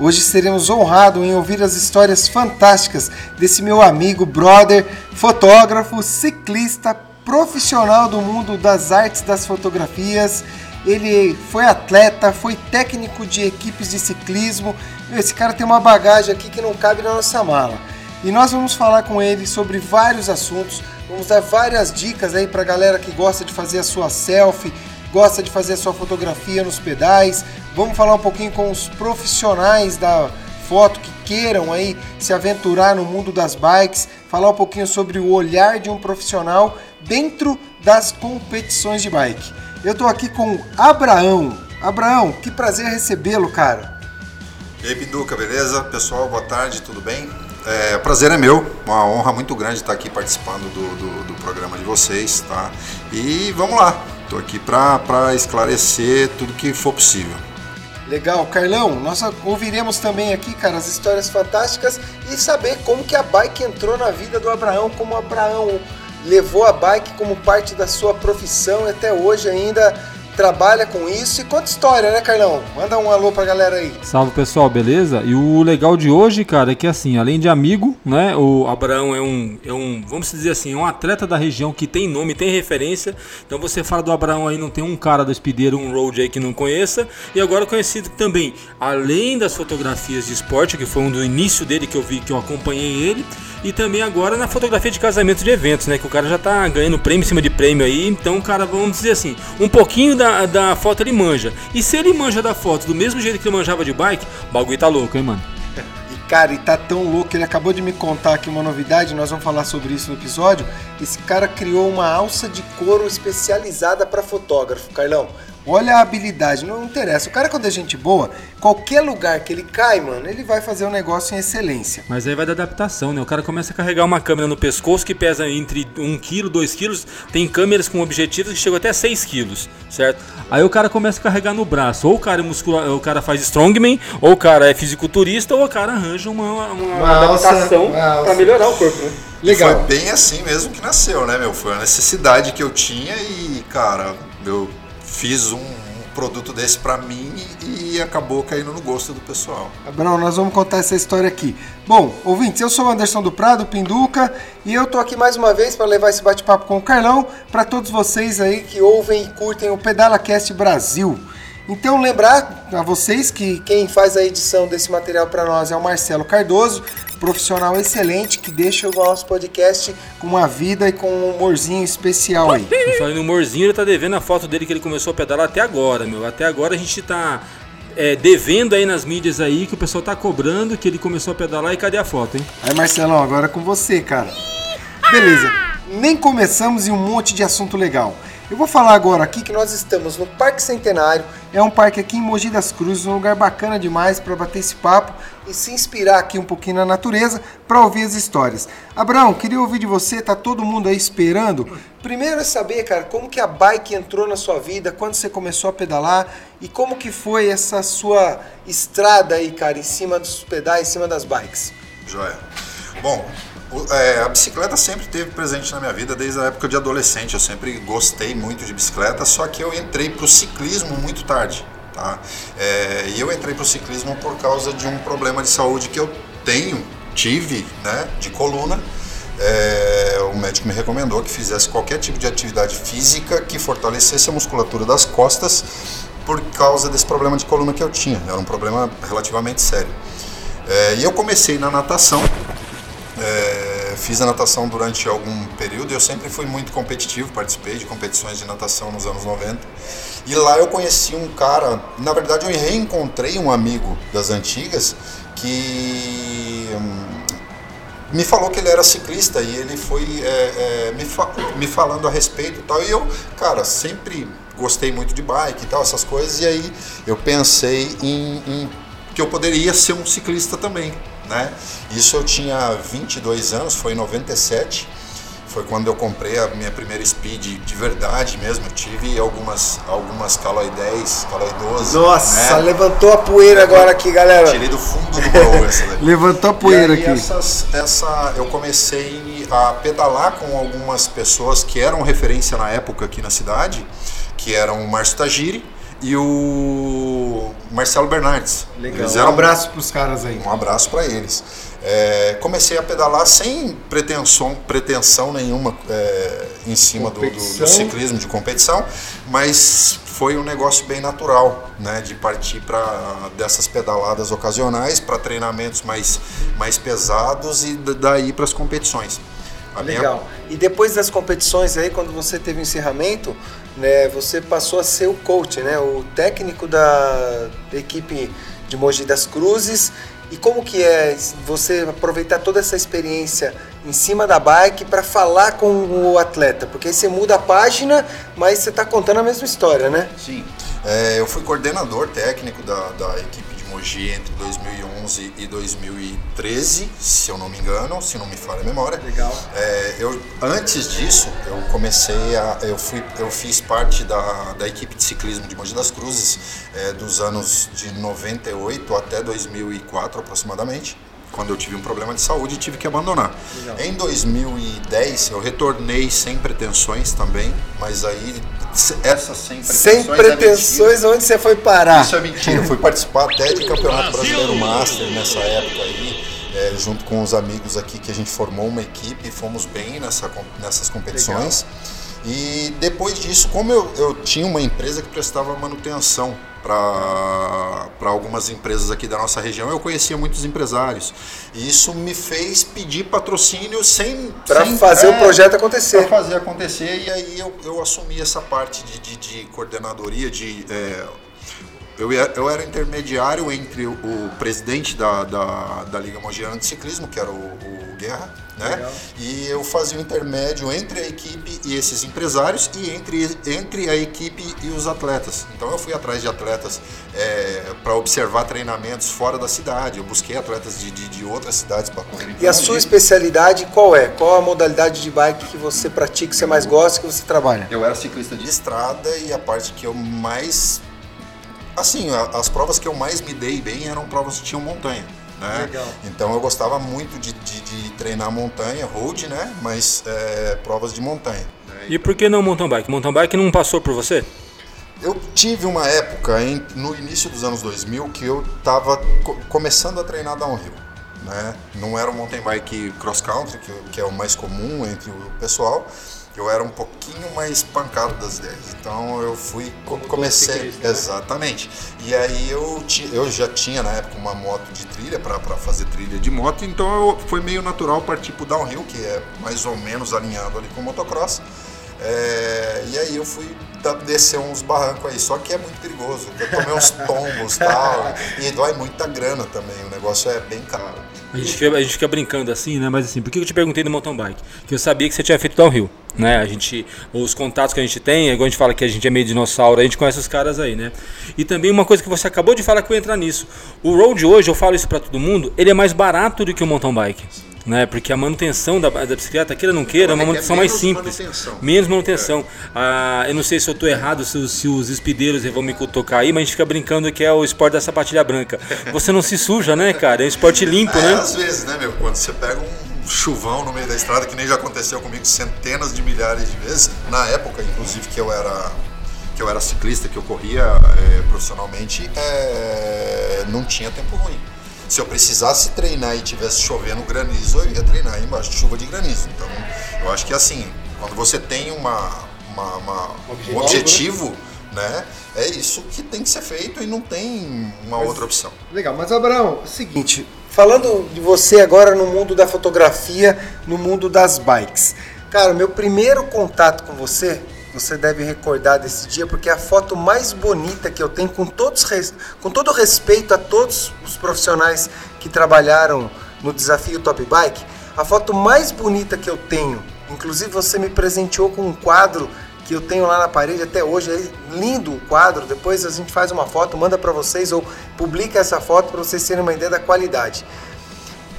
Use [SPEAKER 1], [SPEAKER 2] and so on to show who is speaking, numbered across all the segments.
[SPEAKER 1] Hoje seremos honrados em ouvir as histórias fantásticas desse meu amigo, brother, fotógrafo, ciclista, profissional do mundo das artes das fotografias. Ele foi atleta, foi técnico de equipes de ciclismo. Esse cara tem uma bagagem aqui que não cabe na nossa mala. E nós vamos falar com ele sobre vários assuntos. Vamos dar várias dicas aí para galera que gosta de fazer a sua selfie, gosta de fazer a sua fotografia nos pedais. Vamos falar um pouquinho com os profissionais da foto que queiram aí se aventurar no mundo das bikes, falar um pouquinho sobre o olhar de um profissional dentro das competições de bike. Eu estou aqui com Abraão. Abraão, que prazer recebê-lo, cara.
[SPEAKER 2] E aí, Pinduca, beleza? Pessoal, boa tarde, tudo bem? É, prazer é meu, uma honra muito grande estar aqui participando do, do, do programa de vocês, tá? E vamos lá, Estou aqui para esclarecer tudo que for possível.
[SPEAKER 1] Legal, Carlão, nós ouviremos também aqui, cara, as histórias fantásticas e saber como que a bike entrou na vida do Abraão, como o Abraão levou a bike como parte da sua profissão e até hoje ainda trabalha com isso e conta história, né, Carlão? Manda um alô pra galera aí.
[SPEAKER 3] Salve pessoal, beleza? E o legal de hoje, cara, é que assim, além de amigo, né, o Abraão é um, é um, vamos dizer assim, é um atleta da região que tem nome, tem referência. Então você fala do Abraão aí, não tem um cara do Espideiro, um road aí que não conheça. E agora conhecido também, além das fotografias de esporte, que foi um do início dele que eu vi, que eu acompanhei ele e também agora na fotografia de casamento de eventos, né? Que o cara já tá ganhando prêmio em cima de prêmio aí. Então, cara, vamos dizer assim, um pouquinho da, da foto ele manja. E se ele manja da foto do mesmo jeito que ele manjava de bike, o bagulho tá louco, hein, mano?
[SPEAKER 1] E cara, e tá tão louco, ele acabou de me contar aqui uma novidade, nós vamos falar sobre isso no episódio. Esse cara criou uma alça de couro especializada para fotógrafo, Carlão. Olha a habilidade, não interessa. O cara, quando é gente boa, qualquer lugar que ele cai, mano, ele vai fazer um negócio em excelência.
[SPEAKER 3] Mas aí vai da adaptação, né? O cara começa a carregar uma câmera no pescoço que pesa entre 1 kg, 2 kg. Tem câmeras com objetivos que chegam até 6 kg, certo? Aí o cara começa a carregar no braço. Ou o cara, muscula, o cara faz strongman, ou o cara é fisiculturista, ou o cara arranja uma, uma, uma adaptação para melhorar o corpo, né?
[SPEAKER 2] Legal. foi bem assim mesmo que nasceu, né, meu? Foi a necessidade que eu tinha e, cara, eu fiz um, produto desse para mim e, acabou caindo no gosto do pessoal.
[SPEAKER 1] Abraão, nós vamos contar essa história aqui. Bom, ouvintes, eu sou o Anderson do Prado, Pinduca, e eu tô aqui mais uma vez para levar esse bate-papo com o Carlão para todos vocês aí que ouvem e curtem o Pedala Cast Brasil. Então lembrar a vocês que quem faz a edição desse material para nós é o Marcelo Cardoso, profissional excelente que deixa o nosso podcast com uma vida e com um humorzinho especial aí.
[SPEAKER 3] Falando em humorzinho, ele tá devendo a foto dele que ele começou a pedalar até agora, meu. Até agora a gente tá é, devendo aí nas mídias aí que o pessoal tá cobrando que ele começou a pedalar e cadê a foto, hein?
[SPEAKER 1] Aí, Marcelão, agora é com você, cara. Beleza. Nem começamos e um monte de assunto legal. Eu vou falar agora aqui que nós estamos no Parque Centenário, é um parque aqui em Mogi das Cruzes, um lugar bacana demais para bater esse papo e se inspirar aqui um pouquinho na natureza para ouvir as histórias. Abraão, queria ouvir de você, tá todo mundo aí esperando. Primeiro é saber, cara, como que a bike entrou na sua vida, quando você começou a pedalar e como que foi essa sua estrada aí, cara, em cima dos pedais, em cima das bikes.
[SPEAKER 2] Joia. Bom, é, a bicicleta sempre teve presente na minha vida desde a época de adolescente. Eu sempre gostei muito de bicicleta, só que eu entrei para o ciclismo muito tarde. Tá? É, e eu entrei para o ciclismo por causa de um problema de saúde que eu tenho, tive, né, de coluna. É, o médico me recomendou que fizesse qualquer tipo de atividade física que fortalecesse a musculatura das costas por causa desse problema de coluna que eu tinha. Era um problema relativamente sério. É, e eu comecei na natação é, fiz a natação durante algum período, eu sempre fui muito competitivo, participei de competições de natação nos anos 90. E lá eu conheci um cara, na verdade eu reencontrei um amigo das antigas que hum, me falou que ele era ciclista e ele foi é, é, me, fa me falando a respeito e tal. E eu, cara, sempre gostei muito de bike e tal, essas coisas. E aí eu pensei em, em que eu poderia ser um ciclista também né? Isso eu tinha 22 anos, foi em 97 foi quando eu comprei a minha primeira Speed de verdade mesmo. Eu tive algumas, algumas Caloi 10, Caloi 12.
[SPEAKER 1] Nossa,
[SPEAKER 2] né?
[SPEAKER 1] levantou a poeira agora aqui, galera.
[SPEAKER 2] Tirei do fundo do baú essa daí.
[SPEAKER 1] levantou a poeira
[SPEAKER 2] e aí,
[SPEAKER 1] aqui.
[SPEAKER 2] Essas, essa, eu comecei a pedalar com algumas pessoas que eram referência na época aqui na cidade, que eram o Márcio Tagiri e o Marcelo Bernardes.
[SPEAKER 1] Legal.
[SPEAKER 2] Eles
[SPEAKER 1] Um
[SPEAKER 2] eram
[SPEAKER 1] abraço pros caras aí.
[SPEAKER 2] um abraço para eles. É, comecei a pedalar sem pretensão, pretensão nenhuma é, em cima do, do- do, ciclismo de competição, mas foi um negócio bem natural, né, de partir para dessas pedaladas ocasionais para treinamentos mais, mais pesados e daí para as competições. A minha-
[SPEAKER 1] Legal. E depois das competições aí, quando você teve o encerramento, né, você passou a ser o coach, né, o técnico da equipe de Mogi das Cruzes. E como que é você aproveitar toda essa experiência em cima da bike para falar com o atleta? Porque aí você muda a página, mas você está contando a mesma história, né?
[SPEAKER 2] Sim. É, eu fui coordenador técnico da, da equipe Mogi entre 2011 e 2013, se eu não me engano, se não me falha a memória.
[SPEAKER 1] Legal.
[SPEAKER 2] É, eu, antes disso, eu comecei a. Eu, fui, eu fiz parte da, da equipe de ciclismo de Mogi das Cruzes é, dos anos de 98 até 2004 aproximadamente. Quando eu tive um problema de saúde e tive que abandonar. Em 2010 eu retornei sem pretensões também, mas aí essa sem pretensões.
[SPEAKER 1] Sem
[SPEAKER 2] é
[SPEAKER 1] pretensões, onde você foi parar?
[SPEAKER 2] Isso é mentira. Eu fui participar até de Campeonato Brasileiro Master nessa época aí, é, junto com os amigos aqui que a gente formou uma equipe e fomos bem nessa, nessas competições. E depois disso, como eu, eu tinha uma empresa que prestava manutenção para algumas empresas aqui da nossa região, eu conhecia muitos empresários. E isso me fez pedir patrocínio sem.
[SPEAKER 1] Para fazer o
[SPEAKER 2] é,
[SPEAKER 1] projeto
[SPEAKER 2] para
[SPEAKER 1] acontecer.
[SPEAKER 2] fazer acontecer e aí eu, eu assumi essa parte de, de, de coordenadoria de é, eu, eu era intermediário entre o, o presidente da, da, da Liga Mogiana de Ciclismo, que era o, o Guerra, né?
[SPEAKER 1] Legal.
[SPEAKER 2] E eu fazia o intermédio entre a equipe e esses empresários e entre, entre a equipe e os atletas. Então eu fui atrás de atletas para observar treinamentos fora da cidade. Eu busquei atletas de, de, de outras cidades para correr.
[SPEAKER 1] E a sua especialidade qual é? Qual a modalidade de bike que você pratica, que você mais gosta, que você trabalha?
[SPEAKER 2] Eu era ciclista de estrada e a parte que eu mais. Assim, as provas que eu mais me dei bem eram provas que tinham montanha. Né?
[SPEAKER 1] Legal.
[SPEAKER 2] Então eu gostava muito de, de- de treinar montanha, road, né? Mas é, provas de montanha.
[SPEAKER 3] E por que não mountain bike? Mountain bike não passou por você?
[SPEAKER 2] Eu tive uma época em- no início dos anos 2000 que eu estava começando a treinar downhill. Né? Não era o mountain bike cross country, que, que é o mais comum entre o pessoal. Eu era um pouquinho mais pancado das ideias. Então eu fui co- comecei
[SPEAKER 3] né?
[SPEAKER 2] exatamente. E aí eu, eu já tinha na época uma moto de trilha para fazer trilha de moto, então eu, foi meio natural partir pro downhill, que é mais ou menos alinhado ali com o motocross. É, e aí eu fui descer uns barrancos aí, só que é muito perigoso. Eu tomei uns tombos e tal. E dói muita grana também, o negócio é bem caro.
[SPEAKER 3] A gente, fica, a gente fica brincando assim, né? Mas assim, por que eu te perguntei do mountain bike? Que eu sabia que você tinha feito downhill, né? A gente, os contatos que a gente tem, igual a gente fala que a gente é meio dinossauro, a gente conhece os caras aí, né? E também uma coisa que você acabou de falar que eu ia entrar nisso. O road hoje, eu falo isso pra todo mundo, ele é mais barato do que o mountain bike. Né? Porque a manutenção da, da bicicleta, queira ou não queira, é uma
[SPEAKER 2] É que é
[SPEAKER 3] manutenção mais simples.
[SPEAKER 2] manutenção.
[SPEAKER 3] Menos manutenção. Ah, eu não sei se eu estou errado, se, os- se os espideiros vão me cutucar aí, mas a gente fica brincando que é o esporte da sapatilha branca. Você não se suja, né, cara? É um esporte limpo,
[SPEAKER 2] É,
[SPEAKER 3] né?
[SPEAKER 2] às vezes, né, meu? Quando você pega um chuvão no meio da estrada, que nem já aconteceu comigo centenas de milhares de vezes, na época, inclusive, que eu era que eu era ciclista, que eu corria é, profissionalmente, é, não tinha tempo ruim. Se eu precisasse treinar e tivesse chovendo granizo, eu ia treinar embaixo de chuva de granizo. Então, eu acho que assim, quando você tem uma, uma- uma- um objetivo, né, é isso que tem que ser feito e não tem uma outra opção.
[SPEAKER 1] Legal, mas Abraão, é o seguinte, falando de você agora no mundo da fotografia, no mundo das bikes. Cara, meu primeiro contato com você, você deve recordar desse dia, porque é a foto mais bonita que eu tenho, com, todos, com todo respeito a todos os profissionais que trabalharam no desafio Top Bike, a foto mais bonita que eu tenho, inclusive você me presenteou com um quadro que eu tenho lá na parede até hoje, é lindo o quadro. Depois a gente faz uma foto, manda para vocês ou publica essa foto para vocês terem uma ideia da qualidade.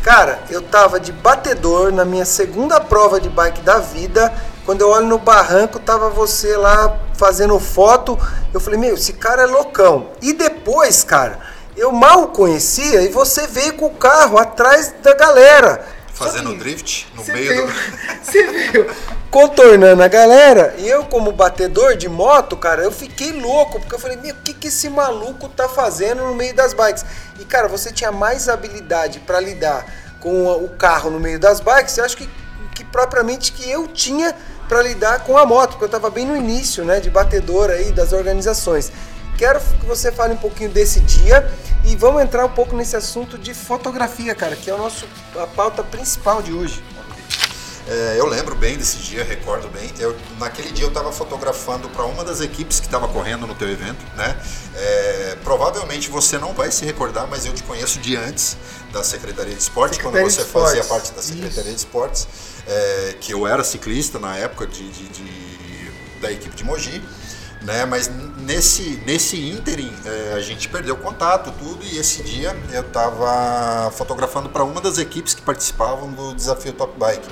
[SPEAKER 1] Cara, eu tava de batedor na minha segunda prova de bike da vida. Quando eu olho no barranco, tava você lá fazendo foto. Eu falei, meu, esse cara é loucão. E depois, cara, eu mal conhecia e você veio com o carro atrás da galera.
[SPEAKER 2] Fazendo drift no meio
[SPEAKER 1] veio,
[SPEAKER 2] do.
[SPEAKER 1] Você veio contornando a galera e eu, como batedor de moto, cara, eu fiquei louco, porque eu falei, meu, o que, que esse maluco tá fazendo no meio das bikes? E, cara, você tinha mais habilidade para lidar com o carro no meio das bikes, eu acho que, que propriamente que eu tinha para lidar com a moto, porque eu tava bem no início, né, de batedor aí das organizações. Quero que você fale um pouquinho desse dia e vamos entrar um pouco nesse assunto de fotografia, cara, que é o nosso, a pauta principal de hoje.
[SPEAKER 2] É, eu lembro bem desse dia, recordo bem. Eu, naquele dia eu estava fotografando para uma das equipes que estava correndo no teu evento, né? É, provavelmente você não vai se recordar, mas eu te conheço de antes da Secretaria de Esportes,
[SPEAKER 1] Secretaria
[SPEAKER 2] quando você fazia parte da Secretaria
[SPEAKER 1] Isso.
[SPEAKER 2] de Esportes, é, que eu era ciclista na época de, de- de- da equipe de Mogi. Né, mas nesse, nesse ínterim é, a gente perdeu contato, tudo, e esse dia eu estava fotografando para uma das equipes que participavam do desafio Top Bike.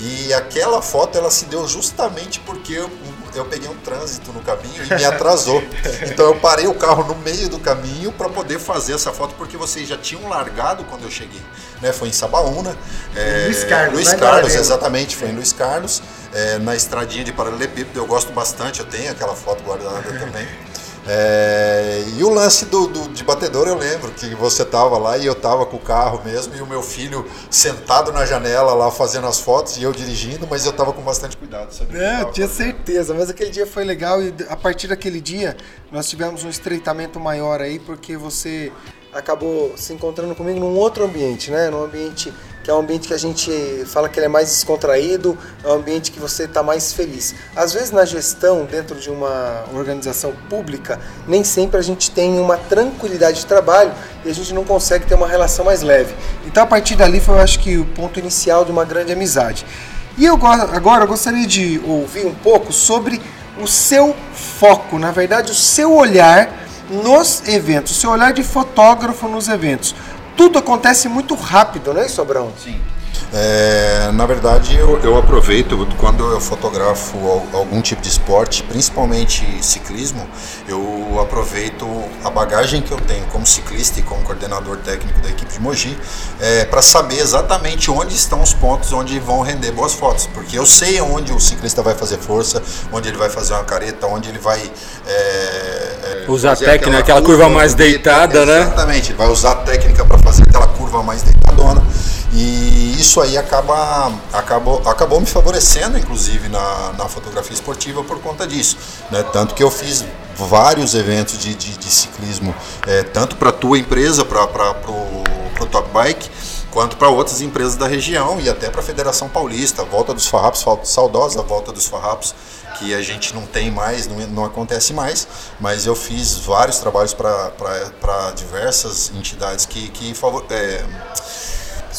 [SPEAKER 2] E aquela foto ela se deu justamente porque eu, eu peguei um trânsito no caminho e me atrasou. Então eu parei o carro no meio do caminho para poder fazer essa foto, porque vocês já tinham largado quando eu cheguei. Né? Foi em Sabaúna. é,
[SPEAKER 1] Luiz Carlos,
[SPEAKER 2] Luiz Carlos, exatamente, foi em Luiz Carlos, é, na estradinha de paralelepípedo. Eu gosto bastante, eu tenho aquela foto guardada também. É, e o lance do, do- de batedor eu lembro que você tava lá e eu tava com o carro mesmo e o meu filho sentado na janela lá fazendo as fotos e eu dirigindo, mas eu tava com bastante cuidado. sabia
[SPEAKER 1] É, eu tinha
[SPEAKER 2] fazendo.
[SPEAKER 1] certeza, mas aquele dia foi legal e a partir daquele dia nós tivemos um estreitamento maior aí, porque você acabou se encontrando comigo num outro ambiente, né? Num ambiente que é um ambiente que a gente fala que ele é mais descontraído, é um ambiente que você está mais feliz. Às vezes na gestão, dentro de uma organização pública, nem sempre a gente tem uma tranquilidade de trabalho e a gente não consegue ter uma relação mais leve. Então a partir dali foi, eu acho que, o ponto inicial de uma grande amizade. E eu go- agora eu gostaria de ouvir um pouco sobre o seu foco, na verdade, o seu olhar nos eventos, o seu olhar de fotógrafo nos eventos. Tudo acontece muito rápido, não é isso, Abrão?
[SPEAKER 2] Sim. É, na verdade, eu, eu aproveito quando eu fotografo al- algum tipo de esporte, principalmente ciclismo, eu aproveito a bagagem que eu tenho como ciclista e como coordenador técnico da equipe de Mogi para saber exatamente onde estão os pontos onde vão render boas fotos, porque eu sei onde o ciclista vai fazer força, onde ele vai fazer uma careta, onde ele vai é, é,
[SPEAKER 3] Usar técnica, aquela curva mais
[SPEAKER 2] bonita.
[SPEAKER 3] deitada, né?
[SPEAKER 2] Exatamente, ele vai usar a técnica para fazer aquela curva mais deitadona. E isso aí acaba, acabou, acabou me favorecendo, inclusive, na, na fotografia esportiva por conta disso. Né? Tanto que eu fiz vários eventos de, de, de ciclismo, é, tanto para a tua empresa, para o Top Bike, quanto para outras empresas da região e até para a Federação Paulista, Volta dos Farrapos, saudosa Volta dos Farrapos, que a gente não tem mais, não, não acontece mais, mas eu fiz vários trabalhos para diversas entidades que, que é,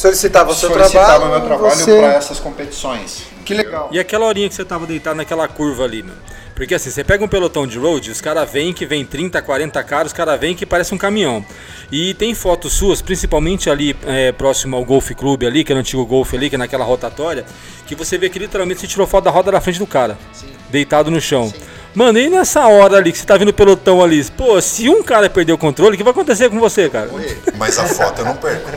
[SPEAKER 1] Solicitava o seu
[SPEAKER 2] solicitavam
[SPEAKER 1] trabalho.
[SPEAKER 2] meu trabalho
[SPEAKER 1] você-
[SPEAKER 2] para essas competições.
[SPEAKER 1] Que legal.
[SPEAKER 3] E aquela horinha que você tava deitado naquela curva ali, mano. Porque assim, você pega um pelotão de road, os caras vêm que vem 30, 40 caras, os caras vêm que parece um caminhão. E tem fotos suas, principalmente ali é, próximo ao Golf Clube ali, que é o antigo Golf ali, que é naquela rotatória, que você vê que literalmente você tirou foto da roda da frente do cara, deitado no chão. Mano, e nessa hora ali que você tá vendo o pelotão ali, pô, se um cara perder o controle, o que vai acontecer com você, cara?
[SPEAKER 2] Mas a foto eu não perco.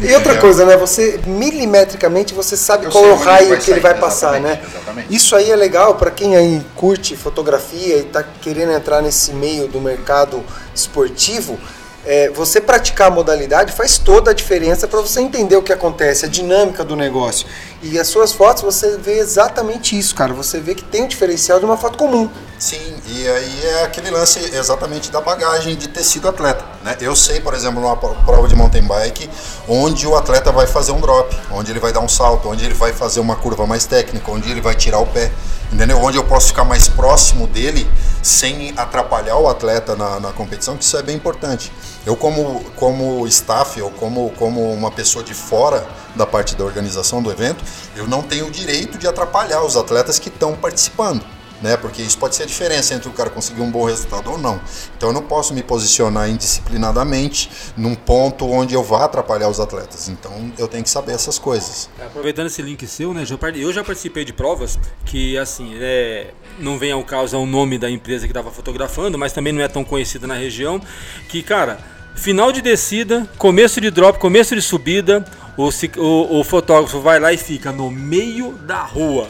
[SPEAKER 1] E outra coisa, né? Você milimetricamente você sabe
[SPEAKER 2] Eu
[SPEAKER 1] qual é o raio que ele vai passar, né?
[SPEAKER 2] exatamente.
[SPEAKER 1] Isso aí é legal para quem aí curte fotografia e tá querendo entrar nesse meio do mercado esportivo. É, você praticar a modalidade faz toda a diferença para você entender o que acontece, a dinâmica do negócio. E as suas fotos você vê exatamente isso, cara. Você vê que tem um diferencial de uma foto comum.
[SPEAKER 2] Sim, e aí é aquele lance exatamente da bagagem de ter sido atleta. Né? Eu sei, por exemplo, numa pro- prova de mountain bike, onde o atleta vai fazer um drop, onde ele vai dar um salto, onde ele vai fazer uma curva mais técnica, onde ele vai tirar o pé, entendeu? Onde eu posso ficar mais próximo dele sem atrapalhar o atleta na, na competição, que isso é bem importante. Eu como, como staff, ou como, como uma pessoa de fora da parte da organização do evento, eu não tenho o direito de atrapalhar os atletas que estão participando. Né? Porque isso pode ser a diferença entre o cara conseguir um bom resultado ou não. Então eu não posso me posicionar indisciplinadamente num ponto onde eu vá atrapalhar os atletas. Então eu tenho que saber essas coisas.
[SPEAKER 3] Aproveitando esse link seu, né? Eu já participei de provas que, assim, é, não vem ao caso o nome da empresa que estava fotografando, mas também não é tão conhecida na região. Que, cara, final de descida, começo de drop, começo de subida, o, o, o fotógrafo vai lá e fica no meio da rua.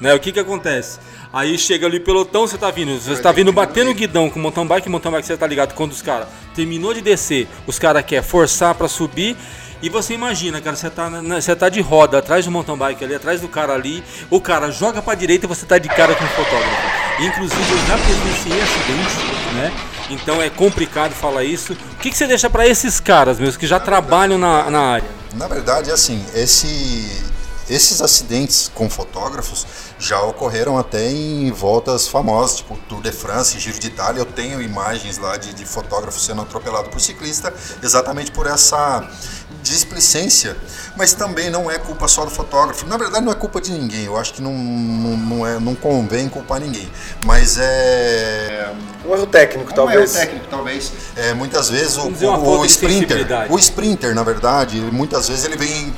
[SPEAKER 3] Né? O que que acontece? Aí chega ali pelotão, você tá vindo, você tá vindo batendo o guidão com mountain bike, mountain bike você tá ligado quando os caras terminou de descer, os caras querem forçar para subir e você imagina, cara, você tá, na, você tá de roda atrás do mountain bike ali, atrás do cara ali, o cara joga pra direita e você tá de cara com o fotógrafo. Inclusive eu já presenciei acidentes, né? Então é complicado falar isso. O que, que você deixa para esses caras, meus, que já trabalham na, na área?
[SPEAKER 2] Na verdade, assim, esse, esses acidentes com fotógrafos já ocorreram até em voltas famosas, tipo Tour de France, Giro de Itália. Eu tenho imagens lá de, de fotógrafo sendo atropelado por ciclista, exatamente por essa displicência, mas também não é culpa só do fotógrafo. Na verdade, não é culpa de ninguém. Eu acho que não, não, não, é, não convém culpar ninguém. Mas é.
[SPEAKER 1] Um erro técnico,
[SPEAKER 2] um
[SPEAKER 1] talvez.
[SPEAKER 2] Um erro técnico, talvez. É, muitas vezes o, o, o sprinter, o sprinter, na verdade, muitas vezes ele vem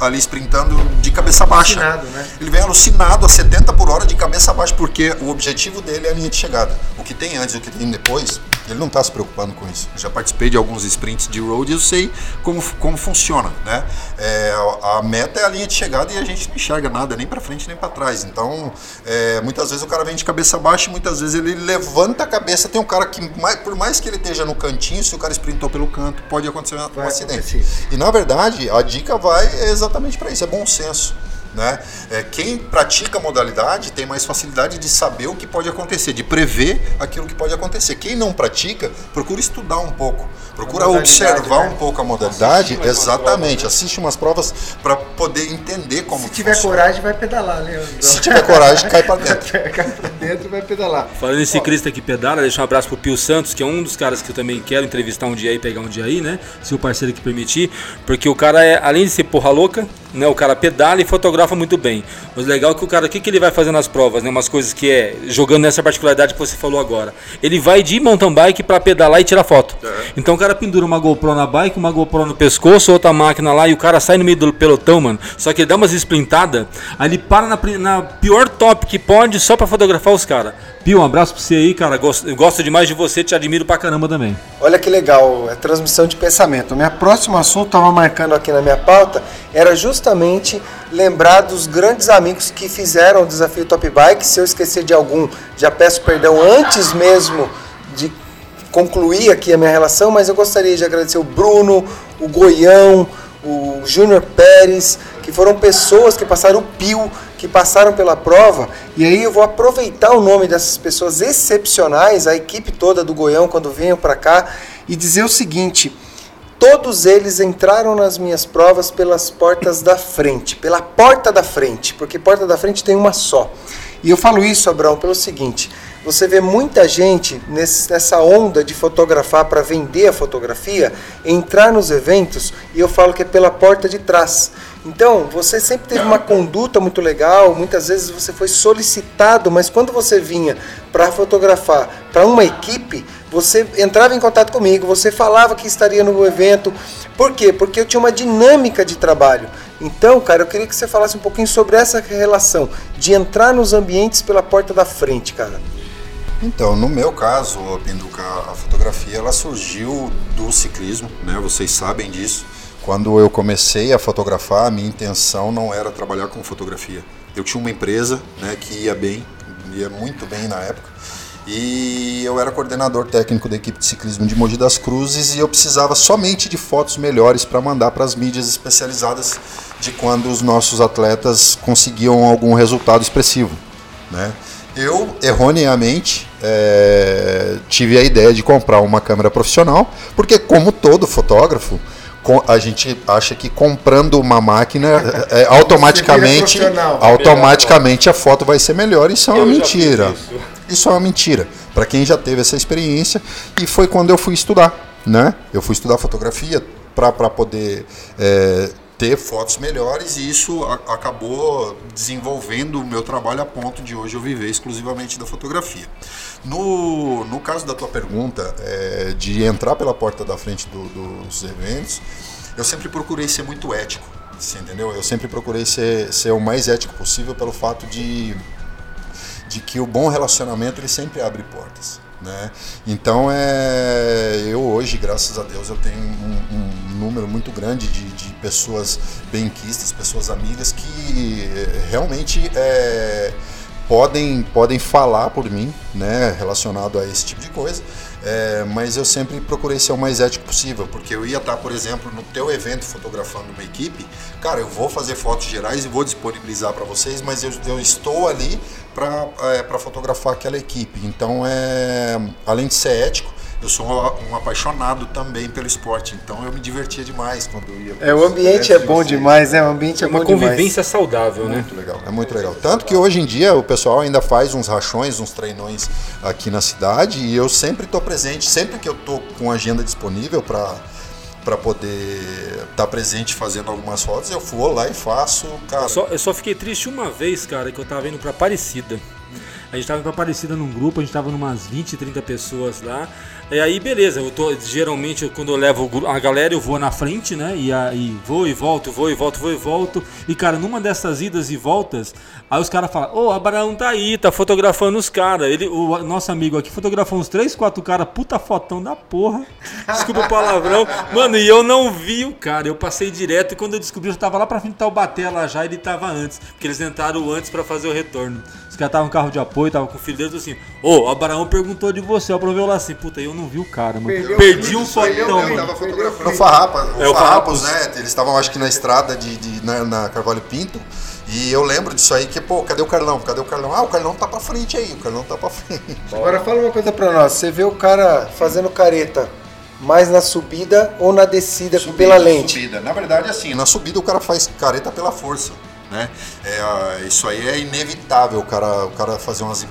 [SPEAKER 2] ali sprintando de cabeça baixa. Né? Ele vem alucinado a 70 por hora de cabeça baixa, porque o objetivo dele é a linha de chegada. O que tem antes e o que tem depois, ele não está se preocupando com isso. Eu já participei de alguns sprints de road e eu sei como, como funciona. Né? É, a meta é a linha de chegada e a gente não enxerga nada, nem para frente nem para trás. Então, é, muitas vezes o cara vem de cabeça baixa e muitas vezes ele levanta a cabeça. Tem um cara que, por mais que ele esteja no cantinho, se o cara sprintou pelo canto, pode acontecer um vai acidente. Acontecer. E na verdade, a dica vai exatamente para isso: é bom senso. Né? É, quem pratica a modalidade tem mais facilidade de saber o que pode acontecer, de prever aquilo que pode acontecer. Quem não pratica, procura estudar um pouco, procura observar né? um pouco a modalidade. Exatamente, assiste umas provas para poder entender como
[SPEAKER 1] Se tiver funciona. coragem, vai pedalar, Leandro.
[SPEAKER 2] Se tiver coragem, cai para dentro.
[SPEAKER 1] cai para dentro e vai pedalar.
[SPEAKER 3] Falando em ciclista que pedala, deixa um abraço pro Pio Santos, que é um dos caras que eu também quero entrevistar um dia aí, pegar um dia aí, né? Se o parceiro que permitir, porque o cara é, além de ser porra louca, né? O cara pedala e fotografa muito bem. Mas legal é que o cara, o que, que ele vai fazer nas provas, né? Umas coisas que é, jogando nessa particularidade que você falou agora. Ele vai de mountain bike para pedalar e tirar foto. É. Então o cara pendura uma GoPro na bike, uma GoPro no pescoço, outra máquina lá e o cara sai no meio do pelotão, mano. Só que ele dá umas esplintadas, aí ele para na, na pior top que pode só para fotografar os caras. Pio, um abraço pra você aí, cara. Gosto, gosto demais de você, te admiro pra caramba também.
[SPEAKER 1] Olha que legal, é transmissão de pensamento. Minha próximo assunto, estava marcando aqui na minha pauta, era justamente lembrar dos grandes amigos que fizeram o desafio Top Bike. Se eu esquecer de algum, já peço perdão antes mesmo de concluir aqui a minha relação, mas eu gostaria de agradecer o Bruno, o Goião, o Júnior Pérez, que foram pessoas que passaram o Pio que passaram pela prova, e aí eu vou aproveitar o nome dessas pessoas excepcionais, a equipe toda do Goião, quando venham para cá, e dizer o seguinte: todos eles entraram nas minhas provas pelas portas da frente, pela porta da frente, porque porta da frente tem uma só. E eu falo isso, Abraão, pelo seguinte: você vê muita gente nessa onda de fotografar para vender a fotografia, entrar nos eventos, e eu falo que é pela porta de trás. Então, você sempre teve uma conduta muito legal, muitas vezes você foi solicitado, mas quando você vinha para fotografar para uma equipe, você entrava em contato comigo, você falava que estaria no evento. Por quê? Porque eu tinha uma dinâmica de trabalho. Então, cara, eu queria que você falasse um pouquinho sobre essa relação de entrar nos ambientes pela porta da frente, cara.
[SPEAKER 2] Então, no meu caso, Pinduca, a fotografia ela surgiu do ciclismo, né? Vocês sabem disso. Quando eu comecei a fotografar, a minha intenção não era trabalhar com fotografia. Eu tinha uma empresa né, que ia bem, ia muito bem na época, e eu era coordenador técnico da equipe de ciclismo de Mogi das Cruzes e eu precisava somente de fotos melhores para mandar para as mídias especializadas de quando os nossos atletas conseguiam algum resultado expressivo. Né? Eu, erroneamente, é, tive a ideia de comprar uma câmera profissional, porque, como todo fotógrafo, a gente acha que comprando uma máquina é, é automaticamente automaticamente a foto vai ser melhor. Isso é uma eu mentira. isso. isso. é uma mentira. Para quem já teve essa experiência e foi quando eu fui estudar né? Eu fui estudar fotografia para poder é, ter fotos melhores e isso a, acabou desenvolvendo o meu trabalho a ponto de hoje eu viver exclusivamente da fotografia. No, no caso da tua pergunta, é, de entrar pela porta da frente do, dos eventos, eu sempre procurei ser muito ético, você entendeu? Eu sempre procurei ser, ser o mais ético possível pelo fato de, de que o bom relacionamento ele sempre abre portas. Né? Então é, eu hoje, graças a Deus, eu tenho um, um número muito grande de, de pessoas benquistas, pessoas amigas que eh, realmente é, podem, podem falar por mim, né, relacionado a esse tipo de coisa. É, mas eu sempre procurei ser o mais ético possível, porque eu ia estar, por exemplo, no teu evento fotografando uma equipe, cara, eu vou fazer fotos gerais e vou disponibilizar para vocês, mas eu, eu estou ali para é, fotografar aquela equipe. Então, é, além de ser ético, eu sou um, um, apaixonado também pelo esporte, então eu me divertia demais quando eu ia.
[SPEAKER 1] É, o ambiente é bom demais, né? O ambiente é, é
[SPEAKER 3] uma
[SPEAKER 1] bom
[SPEAKER 3] convivência
[SPEAKER 1] demais.
[SPEAKER 3] saudável, né?
[SPEAKER 2] Muito legal, é muito legal. Tanto que hoje em dia o pessoal ainda faz uns rachões, uns treinões aqui na cidade e eu sempre estou presente, sempre que eu estou com agenda disponível para para poder estar tá presente fazendo algumas fotos, eu vou lá e faço, cara.
[SPEAKER 3] Eu só, eu só fiquei triste uma vez, cara, que eu tava indo para Aparecida. A gente estava indo Aparecida num grupo, a gente estava numas 20, 30 pessoas lá. E aí, beleza, eu tô, geralmente quando eu levo a galera, eu vou na frente, né? E aí vou e volto, vou e volto, vou e volto. E cara, numa dessas idas e voltas, aí os caras falam: Ô, oh, Abraão tá aí, tá fotografando os caras. Ele, o nosso amigo aqui fotografou uns 3, 4 caras, puta fotão da porra. Desculpa o palavrão. Mano, e eu não vi o cara, eu passei direto. E quando eu descobri, eu tava lá pra frente de Taubaté lá já, ele tava antes. Porque eles entraram antes para fazer o retorno. Os caras estavam no carro de apoio, tava com o filho deles assim: Ô, oh, o Abraão perguntou de você, eu provei lá assim, puta, eu não vi o cara, mano. Perdeu Perdi um fotão, mano.
[SPEAKER 2] Tava fotografando o Farrapa, o é, o Farrapos, né? Eles estavam, acho que na estrada de, de na, na, Carvalho Pinto. E eu lembro disso aí que, pô, cadê o Carlão? Cadê o Carlão? Ah, o Carlão tá pra frente aí, o Carlão tá pra frente.
[SPEAKER 1] Agora fala uma coisa pra nós, você vê o cara fazendo careta mais na subida ou na descida subida, pela lente?
[SPEAKER 2] Subida. Na verdade, assim, na subida o cara faz careta pela força. Né? É, isso aí é inevitável, o cara, o cara fazer umas,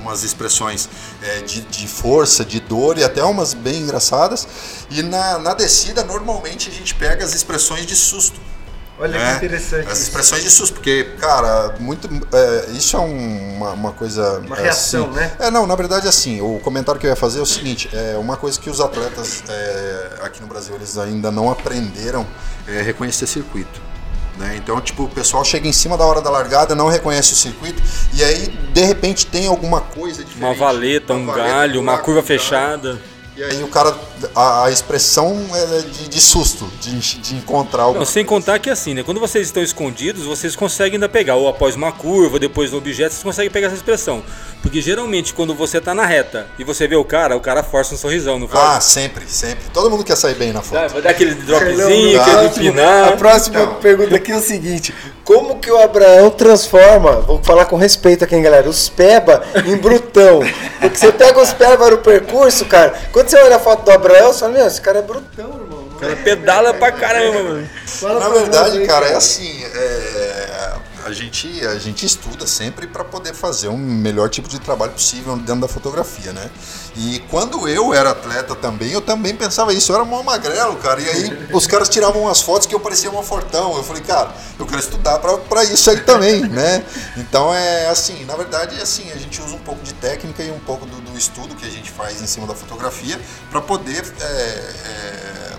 [SPEAKER 2] umas expressões é, de, de força, de dor e até umas bem engraçadas. E na, na descida, normalmente a gente pega as expressões de susto.
[SPEAKER 1] Olha né? que interessante.
[SPEAKER 2] As expressões de susto, porque, cara, muito, é, isso é uma, uma coisa.
[SPEAKER 1] Uma reação,
[SPEAKER 2] assim,
[SPEAKER 1] né?
[SPEAKER 2] É, não, na verdade, assim, o comentário que eu ia fazer é o seguinte: é uma coisa que os atletas é, aqui no Brasil eles ainda não aprenderam é reconhecer circuito. Né? Então, tipo, o pessoal chega em cima da hora da largada, não reconhece o circuito, e aí, de repente, tem alguma coisa diferente.
[SPEAKER 3] Uma valeta, uma um valeta, galho, uma curva fechada.
[SPEAKER 2] E aí o cara, a, a expressão é de, de susto, de, de encontrar algo.
[SPEAKER 3] sem contar que assim, né? Quando vocês estão escondidos, vocês conseguem ainda pegar, ou após uma curva, depois no objeto, vocês conseguem pegar essa expressão. Porque geralmente quando você tá na reta e você vê o cara, o cara força um sorrisão, não
[SPEAKER 2] força? Ah, sempre, sempre. Todo mundo quer sair bem na foto.
[SPEAKER 3] Vai dar aquele dropzinho, aquele empinar.
[SPEAKER 1] A próxima então. pergunta aqui é o seguinte: como que o Abraão transforma, vou falar com respeito aqui, hein, galera, os peba em brutão? Porque você pega os peba no percurso, cara, quando você olha a foto do Abraão, você fala, meu, esse cara é brutão, irmão. O
[SPEAKER 3] cara pedala pra caramba, mano.
[SPEAKER 2] Na verdade, cara, é assim, é, a, gente, a gente estuda sempre para poder fazer um melhor tipo de trabalho possível dentro da fotografia, né? E quando eu era atleta também, eu também pensava isso. Eu era mó magrelo, cara. E aí os caras tiravam umas fotos que eu parecia um fortão. Eu falei, cara, eu quero estudar pra, isso aí também, né? Então é assim, na verdade é assim, a gente usa um pouco de técnica e um pouco do, do estudo que a gente faz em cima da fotografia para poder é, é,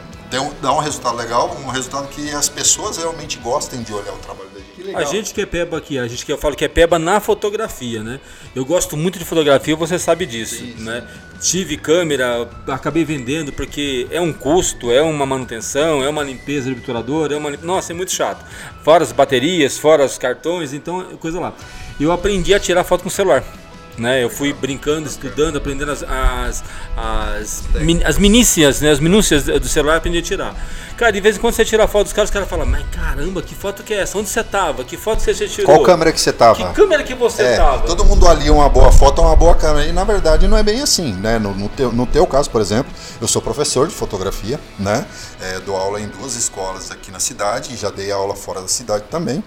[SPEAKER 2] dar um resultado legal, um resultado que as pessoas realmente gostem de olhar o trabalho
[SPEAKER 3] a gente que é peba aqui, a gente que eu falo que é peba na fotografia, né? Eu gosto muito de fotografia, você sabe disso, sim, sim. né? Tive câmera, acabei vendendo porque é um custo, é uma manutenção, é uma limpeza de obturador, é uma nossa, é muito chato. Fora as baterias, fora os cartões, então coisa lá. Eu aprendi a tirar foto com celular. Né? Eu fui brincando, estudando, aprendendo as, as, as, min, as minúcias, né? as minúcias do celular, aprendi a tirar. Cara, de vez em quando você tira a foto dos caras, os caras falam, mas caramba, que foto que é essa? Onde você tava? Que foto você tirou?
[SPEAKER 2] Qual câmera que você tava?
[SPEAKER 3] Que câmera que você é, tava?
[SPEAKER 2] Todo mundo ali uma boa foto é uma boa câmera. E na verdade não é bem assim, né? No, no, teu, no teu caso, por exemplo, eu sou professor de fotografia, né? É, dou aula em duas escolas aqui na cidade e já dei aula fora da cidade também.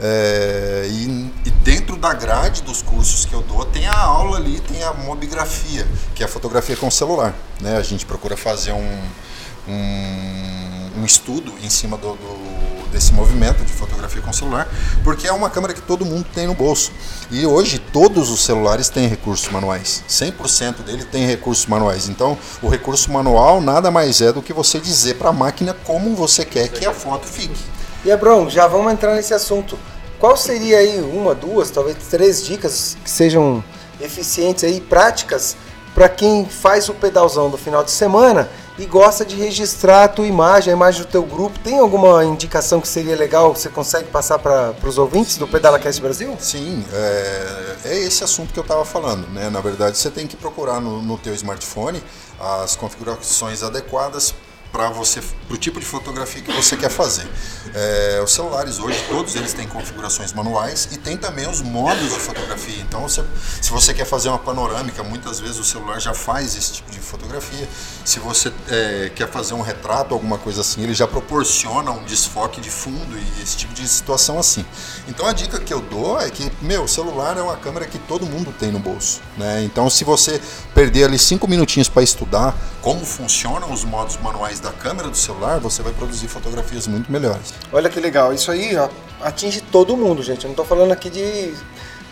[SPEAKER 2] É, e, e, dentro da grade dos cursos que eu dou tem a aula ali, tem a mobigrafia, que é a fotografia com celular. Né? A gente procura fazer um, um, um estudo em cima do, do desse movimento de fotografia com celular, porque é uma câmera que todo mundo tem no bolso. E hoje todos os celulares têm recursos manuais. 100% dele tem recursos manuais. Então, o recurso manual nada mais é do que você dizer para a máquina como você quer que a foto fique.
[SPEAKER 1] E Abrão, já vamos entrar nesse assunto. Qual seria aí uma, duas, talvez três dicas que sejam eficientes aí, práticas, para quem faz o pedalzão do final de semana e gosta de registrar a tua imagem, a imagem do teu grupo. Tem alguma indicação que seria legal que você consegue passar para os ouvintes do PedalaCast Brasil?
[SPEAKER 2] Sim, é, é esse assunto que eu estava falando. Né? Na verdade, você tem que procurar no, no teu smartphone as configurações adequadas para você, para o tipo de fotografia que você quer fazer. É, os celulares hoje todos eles têm configurações manuais e tem também os modos de fotografia. Então, você, se você quer fazer uma panorâmica, muitas vezes o celular já faz esse tipo de fotografia. Se você é, quer fazer um retrato, alguma coisa assim, ele já proporciona um desfoque de fundo e esse tipo de situação assim. Então, a dica que eu dou é que meu celular é uma câmera que todo mundo tem no bolso, né? Então, se você perder ali cinco minutinhos para estudar como funcionam os modos manuais da câmera do celular, você vai produzir fotografias muito melhores.
[SPEAKER 1] Olha que legal, isso aí ó, atinge todo mundo, gente. Eu não estou falando aqui de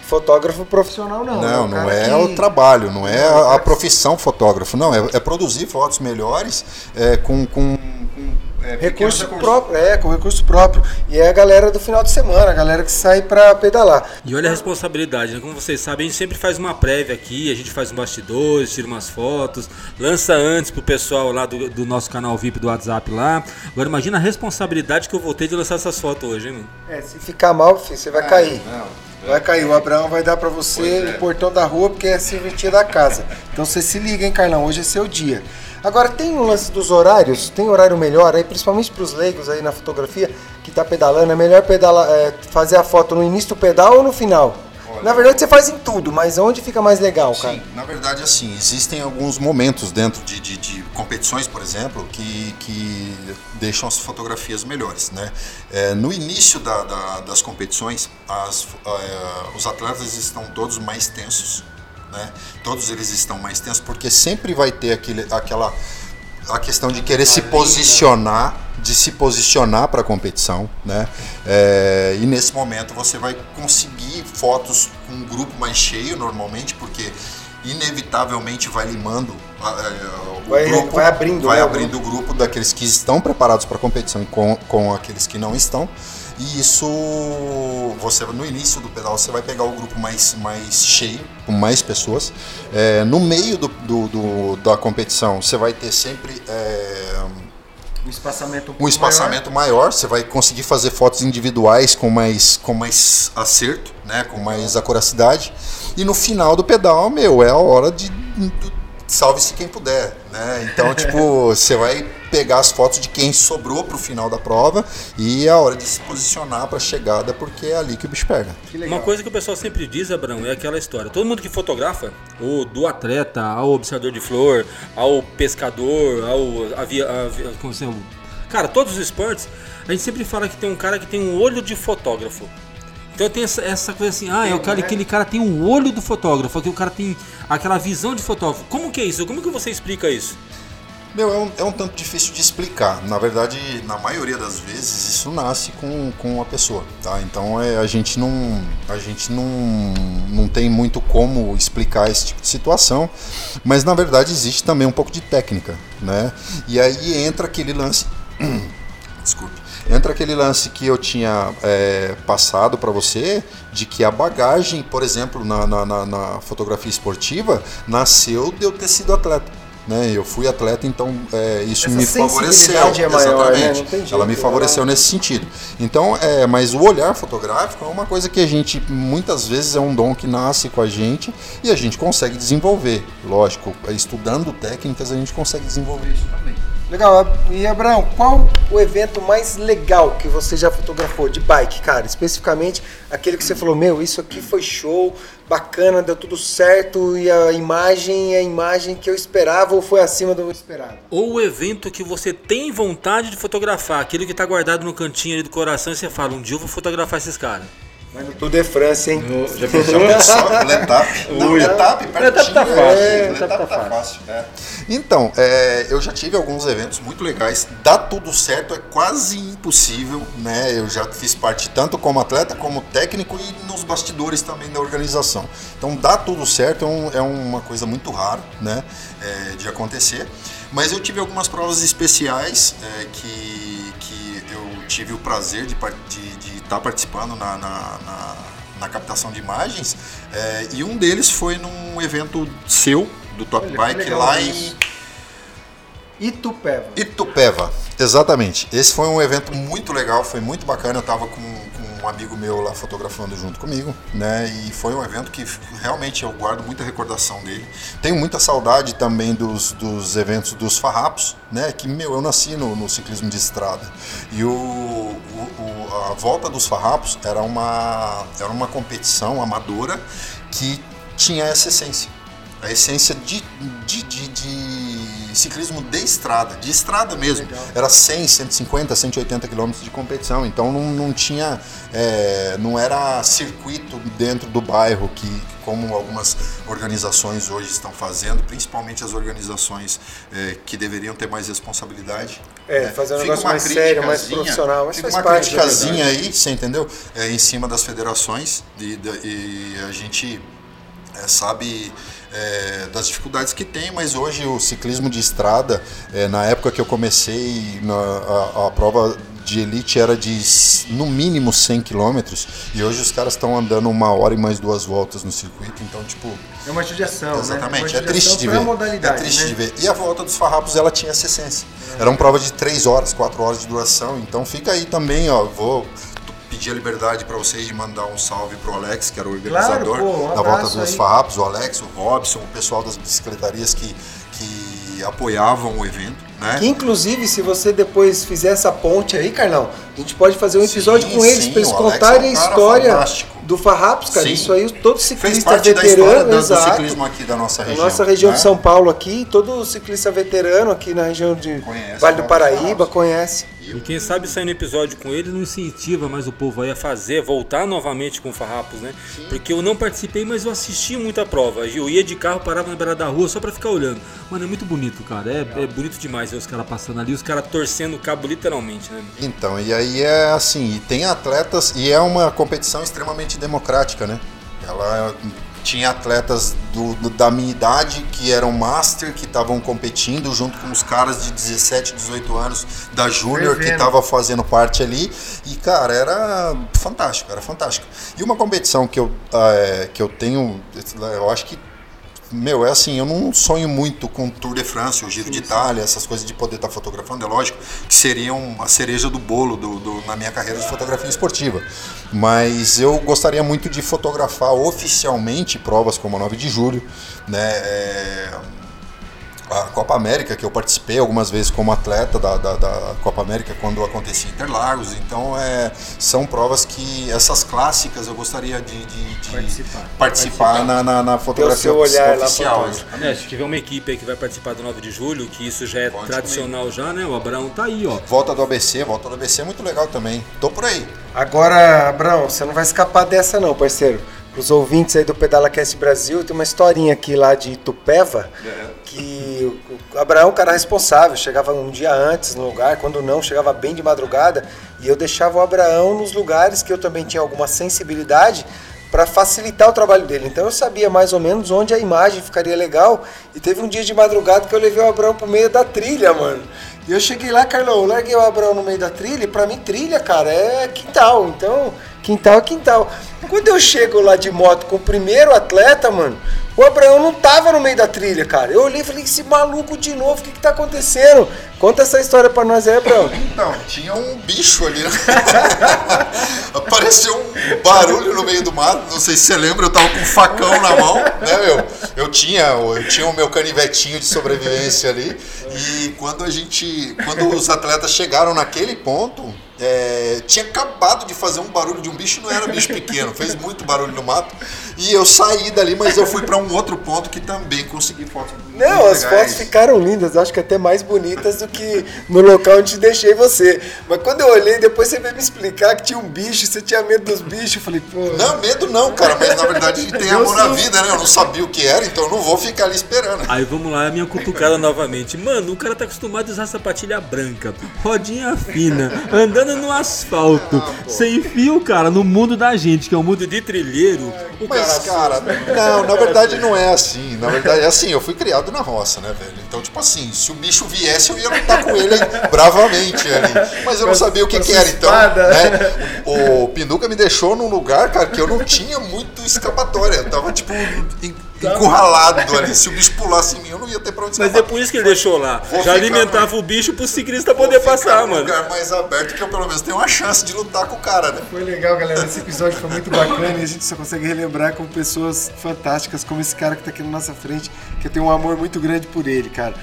[SPEAKER 1] fotógrafo profissional, não.
[SPEAKER 2] Não, é não é que... o trabalho, não é a, a profissão fotógrafo, não. É, é produzir fotos melhores é, com, com
[SPEAKER 1] é, recurso próprio, é, com recurso próprio. E é a galera do final de semana, a galera que sai para pedalar.
[SPEAKER 3] E olha a responsabilidade, né? Como vocês sabem, a gente sempre faz uma prévia aqui, a gente faz um bastidores, tira umas fotos, lança antes pro pessoal lá do, do nosso canal VIP do WhatsApp lá. Agora imagina a responsabilidade que eu vou ter de lançar essas fotos hoje, hein, mano?
[SPEAKER 1] É, se ficar mal, filho, você vai ah, cair. Não. Vai cair, o Abraão vai dar para você é. o portão da rua porque é a serventia da casa. Então você se liga, hein, Carlão? Hoje é seu dia. Agora tem um lance dos horários, tem horário melhor aí, principalmente para os leigos aí na fotografia que está pedalando, é melhor pedalar, é, fazer a foto no início do pedal ou no final? Olha, na verdade você faz em tudo, mas onde fica mais legal, sim, cara?
[SPEAKER 2] Na verdade, assim, existem alguns momentos dentro de, de, de competições, por exemplo, que, que deixam as fotografias melhores, né? É, no início da, da, das competições, as, é, os atletas estão todos mais tensos, né? Todos eles estão mais tensos porque sempre vai ter aquele, aquela a questão de querer se posicionar, de se posicionar para a competição, né? É, e nesse momento você vai conseguir fotos com um grupo mais cheio normalmente, porque inevitavelmente vai limando
[SPEAKER 1] é, o vai, grupo, vai abrindo,
[SPEAKER 2] vai né, abrindo o grupo daqueles que estão preparados para a competição com, com aqueles que não estão. E isso, você no início do pedal, você vai pegar o grupo mais, mais cheio, com mais pessoas. É, no meio do, do, do, da competição, você vai ter sempre. É,
[SPEAKER 1] um espaçamento,
[SPEAKER 2] um, um espaçamento maior. maior. Você vai conseguir fazer fotos individuais com mais, com mais acerto, né? com mais acuracidade. E no final do pedal, meu, é a hora de, de salve-se quem puder, né? Então, tipo, você vai pegar as fotos de quem sobrou para o final da prova e é a hora de se posicionar para a chegada, porque é ali que o bicho pega.
[SPEAKER 3] Uma coisa que o pessoal sempre diz, Abrão, é aquela história. Todo mundo que fotografa, o do atleta, ao observador de flor, ao pescador, ao avia, avia, como se cara, todos os esportes, a gente sempre fala que tem um cara que tem um olho de fotógrafo. Então tem essa, essa coisa assim, ah, é o cara, aquele cara tem o olho do fotógrafo, aquele cara tem aquela visão de fotógrafo. Como que é isso? Como que você explica isso?
[SPEAKER 2] Meu, é um, é um tanto difícil de explicar. Na verdade, na maioria das vezes, isso nasce com, com a pessoa, tá? Então é, a gente não a gente não, não tem muito como explicar esse tipo de situação, mas na verdade existe também um pouco de técnica, né? E aí entra aquele lance. Desculpe Entra aquele lance que eu tinha é, passado para você, de que a bagagem, por exemplo, na, na, na, na fotografia esportiva, nasceu de eu ter sido atleta. Né? Eu fui atleta, então é, isso Essa me favoreceu.
[SPEAKER 1] É maior, né? Jeito,
[SPEAKER 2] Ela me favoreceu nesse sentido. Então, é, mas o olhar fotográfico é uma coisa que a gente muitas vezes é um dom que nasce com a gente e a gente consegue desenvolver. Lógico, estudando técnicas a gente consegue desenvolver isso também.
[SPEAKER 1] Legal. E Abraão, qual o evento mais legal que você já fotografou de bike, cara? Especificamente aquele que você falou, meu, isso aqui foi show, bacana, deu tudo certo e a imagem é a imagem que eu esperava ou foi acima do esperado?
[SPEAKER 3] Ou o evento que você tem vontade de fotografar, aquele que está guardado no cantinho ali do coração e você fala, um dia eu vou fotografar esses caras.
[SPEAKER 1] Mas no Tour de France, hein?
[SPEAKER 3] No- já
[SPEAKER 2] Já
[SPEAKER 3] pensou?
[SPEAKER 2] pensou? Letap. Não,
[SPEAKER 3] Ui.
[SPEAKER 2] Letap,
[SPEAKER 3] Letap tá fácil,
[SPEAKER 2] é,
[SPEAKER 3] Letap
[SPEAKER 2] Letap
[SPEAKER 3] tá
[SPEAKER 2] tá fácil. é. Então, é, eu já tive alguns eventos muito legais. Dá tudo certo é quase impossível, né? Eu já fiz parte tanto como atleta, como técnico e nos bastidores também da organização. Então, dá tudo certo é, um- é uma coisa muito rara, né? é, de acontecer. Mas eu tive algumas provas especiais é, que, tive o prazer de estar de, de tá participando na, na, na- na captação de imagens. é, e um deles foi num evento seu, do Top
[SPEAKER 1] Olha,
[SPEAKER 2] Bike, lá
[SPEAKER 1] isso.
[SPEAKER 2] em
[SPEAKER 1] Itupeva.
[SPEAKER 2] Itupeva, exatamente. Esse foi um evento muito legal, foi muito bacana. Eu estava com um amigo meu lá fotografando junto comigo, né? E foi um evento que realmente eu guardo muita recordação dele. Tenho muita saudade também dos, dos eventos dos farrapos, né? Que, meu, eu nasci no, no ciclismo de estrada. E o, o- a volta dos farrapos era uma, era uma competição amadora que tinha essa essência a essência de, de, de- de ciclismo de estrada, de estrada mesmo. Era 100, 150, 180 quilômetros de competição, então não, não tinha, é, não era circuito dentro do bairro que como algumas organizações hoje estão fazendo, principalmente as organizações é, que deveriam ter mais responsabilidade.
[SPEAKER 1] É,
[SPEAKER 2] né?
[SPEAKER 1] fazer um
[SPEAKER 2] Fica
[SPEAKER 1] negócio mais sério, mais profissional, mas
[SPEAKER 2] Fica uma
[SPEAKER 1] parte,
[SPEAKER 2] criticazinha aí, você entendeu? É, em cima das federações e, e a gente é, sabe é, das dificuldades que tem, mas hoje o ciclismo de estrada, é, na época que eu comecei, na, a, a prova de elite era de no mínimo 100 quilômetros e hoje os caras estão andando uma hora e mais duas voltas no circuito, então tipo
[SPEAKER 1] É uma judiação,
[SPEAKER 2] Exatamente,
[SPEAKER 1] né?
[SPEAKER 2] é triste de ver. é triste
[SPEAKER 1] né?
[SPEAKER 2] de ver. E a volta dos farrapos, ela tinha essa essência. Era uma prova de 3 horas, 4 horas de duração. Então fica aí também, ó. Vou pedir a liberdade para vocês de mandar um salve pro Alex, que era o organizador
[SPEAKER 1] pô, um
[SPEAKER 2] da volta dos
[SPEAKER 1] aí.
[SPEAKER 2] farrapos, o Alex, o Robson, o pessoal das bicicletarias que, que apoiavam o evento, né?
[SPEAKER 1] Que inclusive, se você depois fizer essa ponte aí, Carlão, a gente pode fazer um
[SPEAKER 2] Sim,
[SPEAKER 1] episódio com eles
[SPEAKER 2] sim,
[SPEAKER 1] para eles contarem
[SPEAKER 2] é um
[SPEAKER 1] a história
[SPEAKER 2] fantástico.
[SPEAKER 1] do Farrapos, cara.
[SPEAKER 2] Sim.
[SPEAKER 1] Isso aí, todo
[SPEAKER 2] Fez
[SPEAKER 1] ciclista
[SPEAKER 2] parte da história
[SPEAKER 1] veterano,
[SPEAKER 2] da- do
[SPEAKER 1] exato.
[SPEAKER 2] ciclismo aqui da nossa região.
[SPEAKER 1] nossa região
[SPEAKER 2] né?
[SPEAKER 1] de São Paulo aqui, todo ciclista veterano aqui na região de
[SPEAKER 2] Conhece,
[SPEAKER 1] Vale do? Paraíba conhece.
[SPEAKER 3] E quem sabe sair no episódio com ele não incentiva mais o povo aí a fazer, voltar novamente com farrapos, né? Porque eu não participei, mas eu assisti muita prova. Eu ia de carro, parava na beira da rua só pra ficar olhando. Mano, é muito bonito, cara. É, é bonito demais ver os caras passando ali, os caras torcendo o cabo literalmente, né?
[SPEAKER 2] Então, e aí é assim, e tem atletas, e é uma competição extremamente democrática, né? Ela tinha atletas do, do- da minha idade que eram master, que estavam competindo junto com os caras de 17, 18 anos da Júnior que estavam fazendo parte ali. E, cara, era fantástico, era fantástico. E uma competição que eu, ah, é, que eu tenho, eu acho que meu, é assim, eu não sonho muito com o Tour de France, o Giro de Itália, essas coisas de poder estar fotografando, é lógico que seriam a cereja do bolo do, do- na minha carreira de fotografia esportiva. Mas eu gostaria muito de fotografar oficialmente provas como a 9 de julho, né? é, a Copa América, que eu participei algumas vezes como atleta da, da, da Copa América quando acontecia Interlagos. Então, é, são provas que, essas clássicas, eu gostaria de, de- de
[SPEAKER 1] Participar.
[SPEAKER 2] participar na, na, na fotografia
[SPEAKER 1] seu olhar lá
[SPEAKER 2] oficial.
[SPEAKER 1] fantástico.
[SPEAKER 3] É, se tiver uma equipe aí que vai participar do 9 de julho, que isso já é
[SPEAKER 2] Conte
[SPEAKER 3] tradicional já, né? O Abraão tá aí, ó.
[SPEAKER 2] Volta do ABC, volta do ABC é muito legal também. Tô por aí.
[SPEAKER 1] Agora, Abrão, você não vai escapar dessa não, parceiro. Os ouvintes aí do Pedala Cast Brasil, tem uma historinha aqui lá de Itupeva, que o Abraão é um cara responsável, chegava um dia antes no lugar, quando não, chegava bem de madrugada, e eu deixava o Abraão nos lugares que eu também tinha alguma sensibilidade para facilitar o trabalho dele. Então eu sabia mais ou menos onde a imagem ficaria legal, e teve um dia de madrugada que eu levei o Abraão pro meio da trilha, mano. E eu cheguei lá, Carlão, eu larguei o Abraão no meio da trilha, e pra mim trilha, cara, é quintal. Então, quintal é quintal. Quando eu chego lá de moto com o primeiro atleta, mano, o Abraão não tava no meio da trilha, cara. Eu olhei e falei, esse maluco de novo, o que que tá acontecendo? Conta essa história pra nós aí, Abraão.
[SPEAKER 2] Então, tinha um bicho ali. né? Apareceu um barulho no meio do mato. Não sei se você lembra, eu tava com um facão na mão, né, meu? Eu tinha, eu tinha o meu canivetinho de sobrevivência ali. E quando a gente. Quando os atletas chegaram naquele ponto, é, tinha acabado de fazer um barulho de um bicho, não era bicho pequeno, fez muito barulho no mato. E eu saí dali, mas eu fui para um outro ponto que também consegui fotos.
[SPEAKER 1] Não, as fotos ficaram lindas, acho que até mais bonitas do que no local onde deixei você. Mas quando eu olhei, depois você veio me explicar que tinha um bicho, você tinha medo dos bichos. Eu falei, pô.
[SPEAKER 2] Não, medo não, cara, mas na verdade a gente tem amor à vida, né? Eu não sabia o que era, então eu não vou ficar ali esperando.
[SPEAKER 3] Aí vamos lá, a minha cutucada novamente. Mano, o cara tá acostumado a usar sapatilha branca, rodinha fina, andando no asfalto, ah, sem fio, cara, no mundo da gente, que é um mundo de trilheiro.
[SPEAKER 2] O mas, cara, não, na verdade não é assim. Na verdade é assim, eu fui criado na roça, né, velho? Então, tipo assim, se o bicho viesse, eu ia lutar com ele bravamente ali. Mas eu não sabia o que, que era, então. Né? O Pinduca me deixou num lugar, cara, que eu não tinha muito escapatória. Eu tava, tipo, encurralado ali. Se o bicho pulasse em mim, eu não ia ter pra onde
[SPEAKER 3] Mas é por isso que ele deixou lá. Vou Já alimentava no... o bicho pro ciclista poder passar, mano.
[SPEAKER 2] lugar mais aberto que eu pelo menos tenho uma chance de lutar com o cara, né?
[SPEAKER 1] Foi legal, galera. Esse episódio foi muito bacana e a gente só consegue relembrar com pessoas fantásticas, como esse cara que tá aqui na nossa frente, que eu tenho um amor muito grande por ele, cara.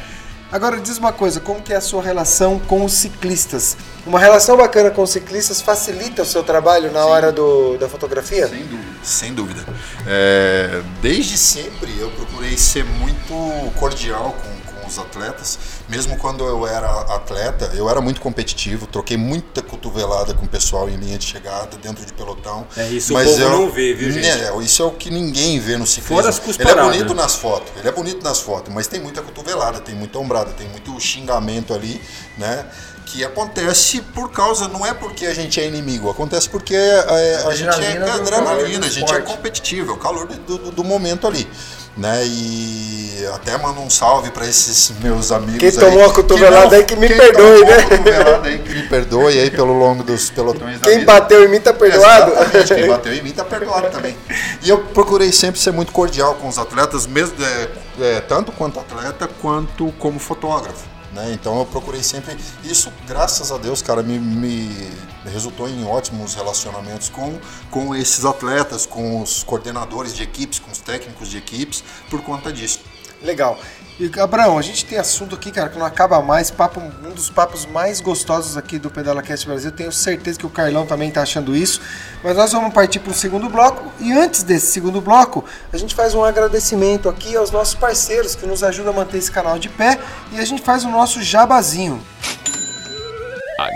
[SPEAKER 1] Agora diz uma coisa, como que é a sua relação com os ciclistas? Uma relação bacana com os ciclistas facilita o seu trabalho na Sim. hora do, da fotografia?
[SPEAKER 2] Sem dúvida. Sem dúvida. É, desde sempre eu procurei ser muito cordial com os atletas. Mesmo quando eu era atleta, eu era muito competitivo, troquei muita cotovelada com o pessoal em linha de chegada, dentro de pelotão.
[SPEAKER 3] É isso mas o povo eu, não vê, viu, gente?
[SPEAKER 2] É, isso é o que ninguém vê no ciclismo. Fora as ele é bonito nas fotos, ele é bonito nas fotos, mas tem muita cotovelada, tem muita ombrada, tem muito xingamento ali, né? que acontece por causa, não é porque a gente é inimigo, acontece porque é, a, a gente é adrenalina, a gente é competitivo, é o calor do, do, do momento ali né? E até mando um salve para esses meus amigos.
[SPEAKER 1] Quem tomou a cotovelada aí que me perdoe, né?
[SPEAKER 2] cotovelada aí que me perdoe aí pelo longo dos pelotões
[SPEAKER 1] Quem vida. bateu em mim tá perdoado?
[SPEAKER 2] Exatamente, quem bateu em mim tá perdoado também. E eu procurei sempre ser muito cordial com os atletas, mesmo é, é, tanto quanto atleta quanto como fotógrafo. Né? Então eu procurei sempre isso, graças a Deus, cara, me, me, resultou em ótimos relacionamentos com, com esses atletas, com os coordenadores de equipes, com os técnicos de equipes, por conta disso.
[SPEAKER 1] Legal. E, Abraão, a gente tem assunto aqui, cara, que não acaba mais. Papo, um dos papos mais gostosos aqui do PedalaCast Brasil. Tenho certeza que o Carlão também está achando isso. Mas nós vamos partir para o segundo bloco. E antes desse segundo bloco, a gente faz um agradecimento aqui aos nossos parceiros que nos ajudam a manter esse canal de pé. E a gente faz o nosso jabazinho.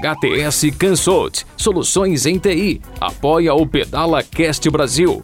[SPEAKER 4] HTS Consult, soluções em TI. Apoia o Pedala Cast Brasil.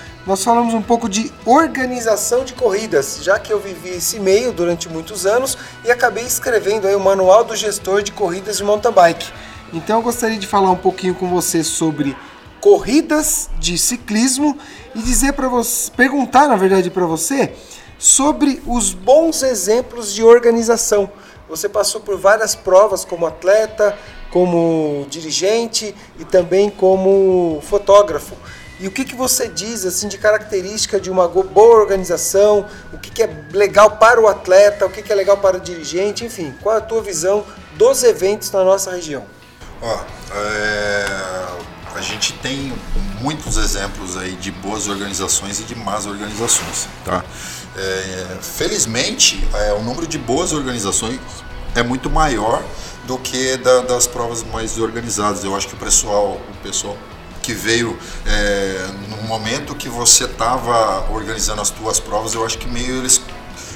[SPEAKER 1] nós falamos um pouco de organização de corridas, já que eu vivi esse meio durante muitos anos e acabei escrevendo aí o Manual do Gestor de Corridas de Mountain Bike. Então eu gostaria de falar um pouquinho com você sobre corridas de ciclismo e dizer para você, perguntar na verdade para você sobre os bons exemplos de organização. Você passou por várias provas como atleta, como dirigente e também como fotógrafo. E o que, que você diz assim de característica de uma boa organização? O que, que é legal para o atleta? O que, que é legal para o dirigente? Enfim, qual é a tua visão dos eventos na nossa região?
[SPEAKER 2] Ó, é, a gente tem muitos exemplos aí de boas organizações e de más organizações, tá? É, felizmente, é, o número de boas organizações é muito maior do que da, das provas mais organizadas. Eu acho que o pessoal, o pessoal que veio é, no momento que você estava organizando as tuas provas, eu acho que meio eles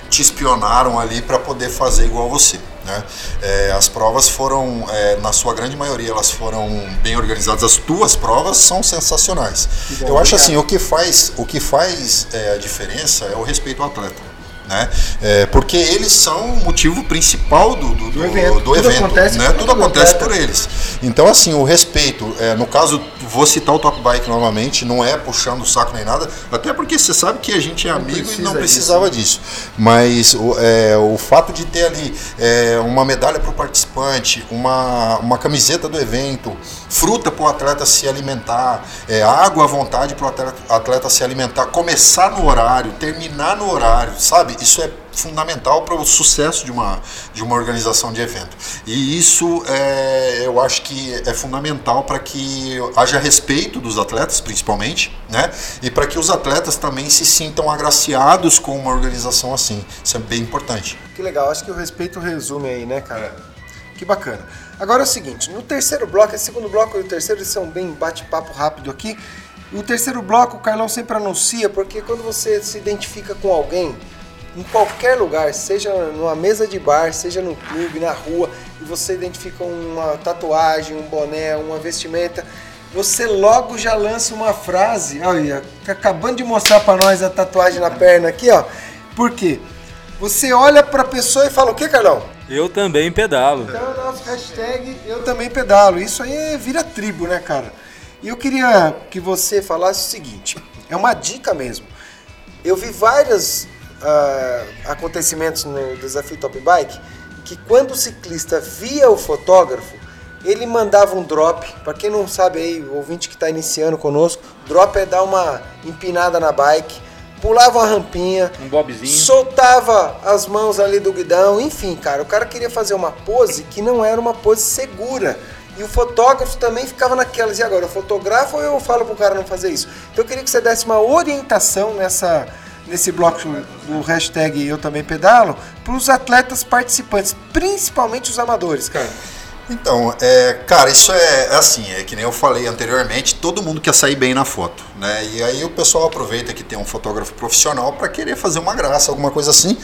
[SPEAKER 2] te espionaram ali para poder fazer igual você. Né? É, as provas foram, é, na sua grande maioria, elas foram bem organizadas. As tuas provas são sensacionais. Bom, Eu acho assim, o que faz, o que faz é, a diferença é o respeito ao atleta. Né? É, porque eles são o motivo principal do, do, do
[SPEAKER 1] evento.
[SPEAKER 2] do
[SPEAKER 1] Tudo
[SPEAKER 2] evento,
[SPEAKER 1] acontece
[SPEAKER 2] né?
[SPEAKER 1] por
[SPEAKER 2] Tudo
[SPEAKER 1] eles,
[SPEAKER 2] acontece
[SPEAKER 1] né?
[SPEAKER 2] por eles. Então, assim, o respeito, é, no caso, vou citar o Top Bike novamente, não é puxando o saco nem nada, até porque você sabe que a gente é amigo e não
[SPEAKER 1] disso,
[SPEAKER 2] precisava disso. Mas o, é, o fato de ter ali é, uma medalha para o participante, uma, uma camiseta do evento, fruta para o atleta se alimentar, é, água à vontade para o atleta, atleta se alimentar, começar no horário, terminar no horário, sabe? Isso é fundamental para o sucesso de uma, de uma organização de evento. E isso é, eu acho que é fundamental para que haja respeito dos atletas, principalmente, né? E para que os atletas também se sintam agraciados com uma organização assim. Isso é bem importante.
[SPEAKER 1] Que legal, acho que o respeito resume aí, né, cara? Que bacana. Agora é o seguinte, no terceiro bloco, esse segundo bloco e o terceiro eles são bem bate-papo rápido aqui. O terceiro bloco o Carlão sempre anuncia, porque quando você se identifica com alguém, em qualquer lugar, seja numa mesa de bar, seja no clube, na rua, e você identifica uma tatuagem, um boné, uma vestimenta, você logo já lança uma frase. Olha, tá acabando de mostrar para nós a tatuagem na perna aqui, ó. Por quê? Você olha para a pessoa e fala o que, Carlão?
[SPEAKER 3] Eu também pedalo.
[SPEAKER 1] Então é o nosso hashtag Eu Também Pedalo. Isso aí é- vira tribo, né, cara? E eu queria que você falasse o seguinte: é uma dica mesmo. Eu vi vários ah, acontecimentos no Desafio Top Bike que quando o ciclista via o fotógrafo, ele mandava um drop. Para quem não sabe aí, o ouvinte que está iniciando conosco, drop é dar uma empinada na bike, pulava uma rampinha,
[SPEAKER 3] Um bobzinho.
[SPEAKER 1] soltava as mãos ali do guidão, enfim, cara, o cara queria fazer uma pose que não era uma pose segura. E o fotógrafo também ficava naquelas, e agora, eu fotografo ou eu falo pro cara não fazer isso? Então eu queria que você desse uma orientação nessa, nesse bloco do hashtag Eu Também Pedalo para os atletas participantes, principalmente os amadores, cara.
[SPEAKER 2] Então, é, cara, isso é, é assim, é que nem eu falei anteriormente, todo mundo quer sair bem na foto, né? E aí o pessoal aproveita que tem um fotógrafo profissional para querer fazer uma graça, alguma coisa assim.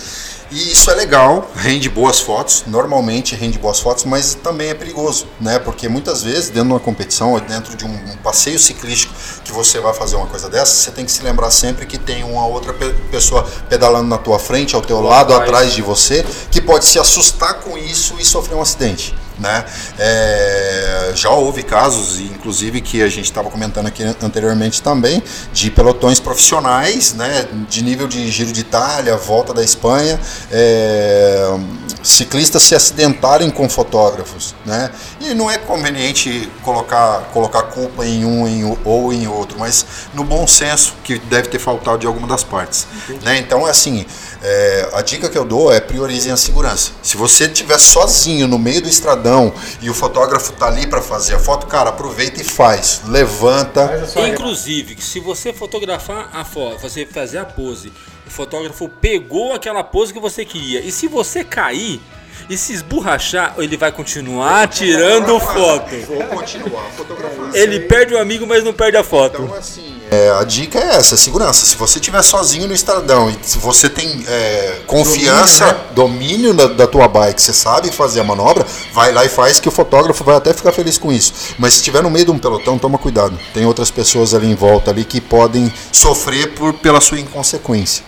[SPEAKER 2] E isso é legal, rende boas fotos, normalmente rende boas fotos, mas também é perigoso, né? Porque muitas vezes, dentro de uma competição ou dentro de um, um passeio ciclístico que você vai fazer uma coisa dessa, você tem que se lembrar sempre que tem uma outra pe- pessoa pedalando na tua frente, ao teu lado,
[SPEAKER 3] atrás.
[SPEAKER 2] atrás de você, que pode se assustar com isso e sofrer um acidente. Né? É, já houve casos, inclusive que a gente estava comentando aqui anteriormente também, de pelotões profissionais, né, de nível de Giro de Itália, Volta da Espanha, é, ciclistas se acidentarem com fotógrafos, né? E não é conveniente colocar colocar culpa em um em ou em outro, mas no bom senso que deve ter faltado de alguma das partes, né? Então assim, é, a dica que eu dou é priorizem a segurança. Se você estiver sozinho no meio do estradão e o fotógrafo tá ali para fazer a foto, cara, aproveita e faz, levanta.
[SPEAKER 3] Inclusive, se você fotografar a foto, você fazer a pose, o fotógrafo pegou aquela pose que você queria. E se você cair e se esborrachar, ele vai continuar tirando foto.
[SPEAKER 2] Vou continuar fotografando.
[SPEAKER 3] Ele perde o amigo, mas não perde a foto.
[SPEAKER 2] Então, assim, é, a dica é essa, segurança. Se você estiver sozinho no estradão e se você tem é, confiança, domínio, da, da tua bike, você sabe fazer a manobra, vai lá e faz que o fotógrafo vai até ficar feliz com isso. Mas se estiver no meio de um pelotão, toma cuidado. Tem outras pessoas ali em volta ali que podem sofrer por, pela sua inconsequência.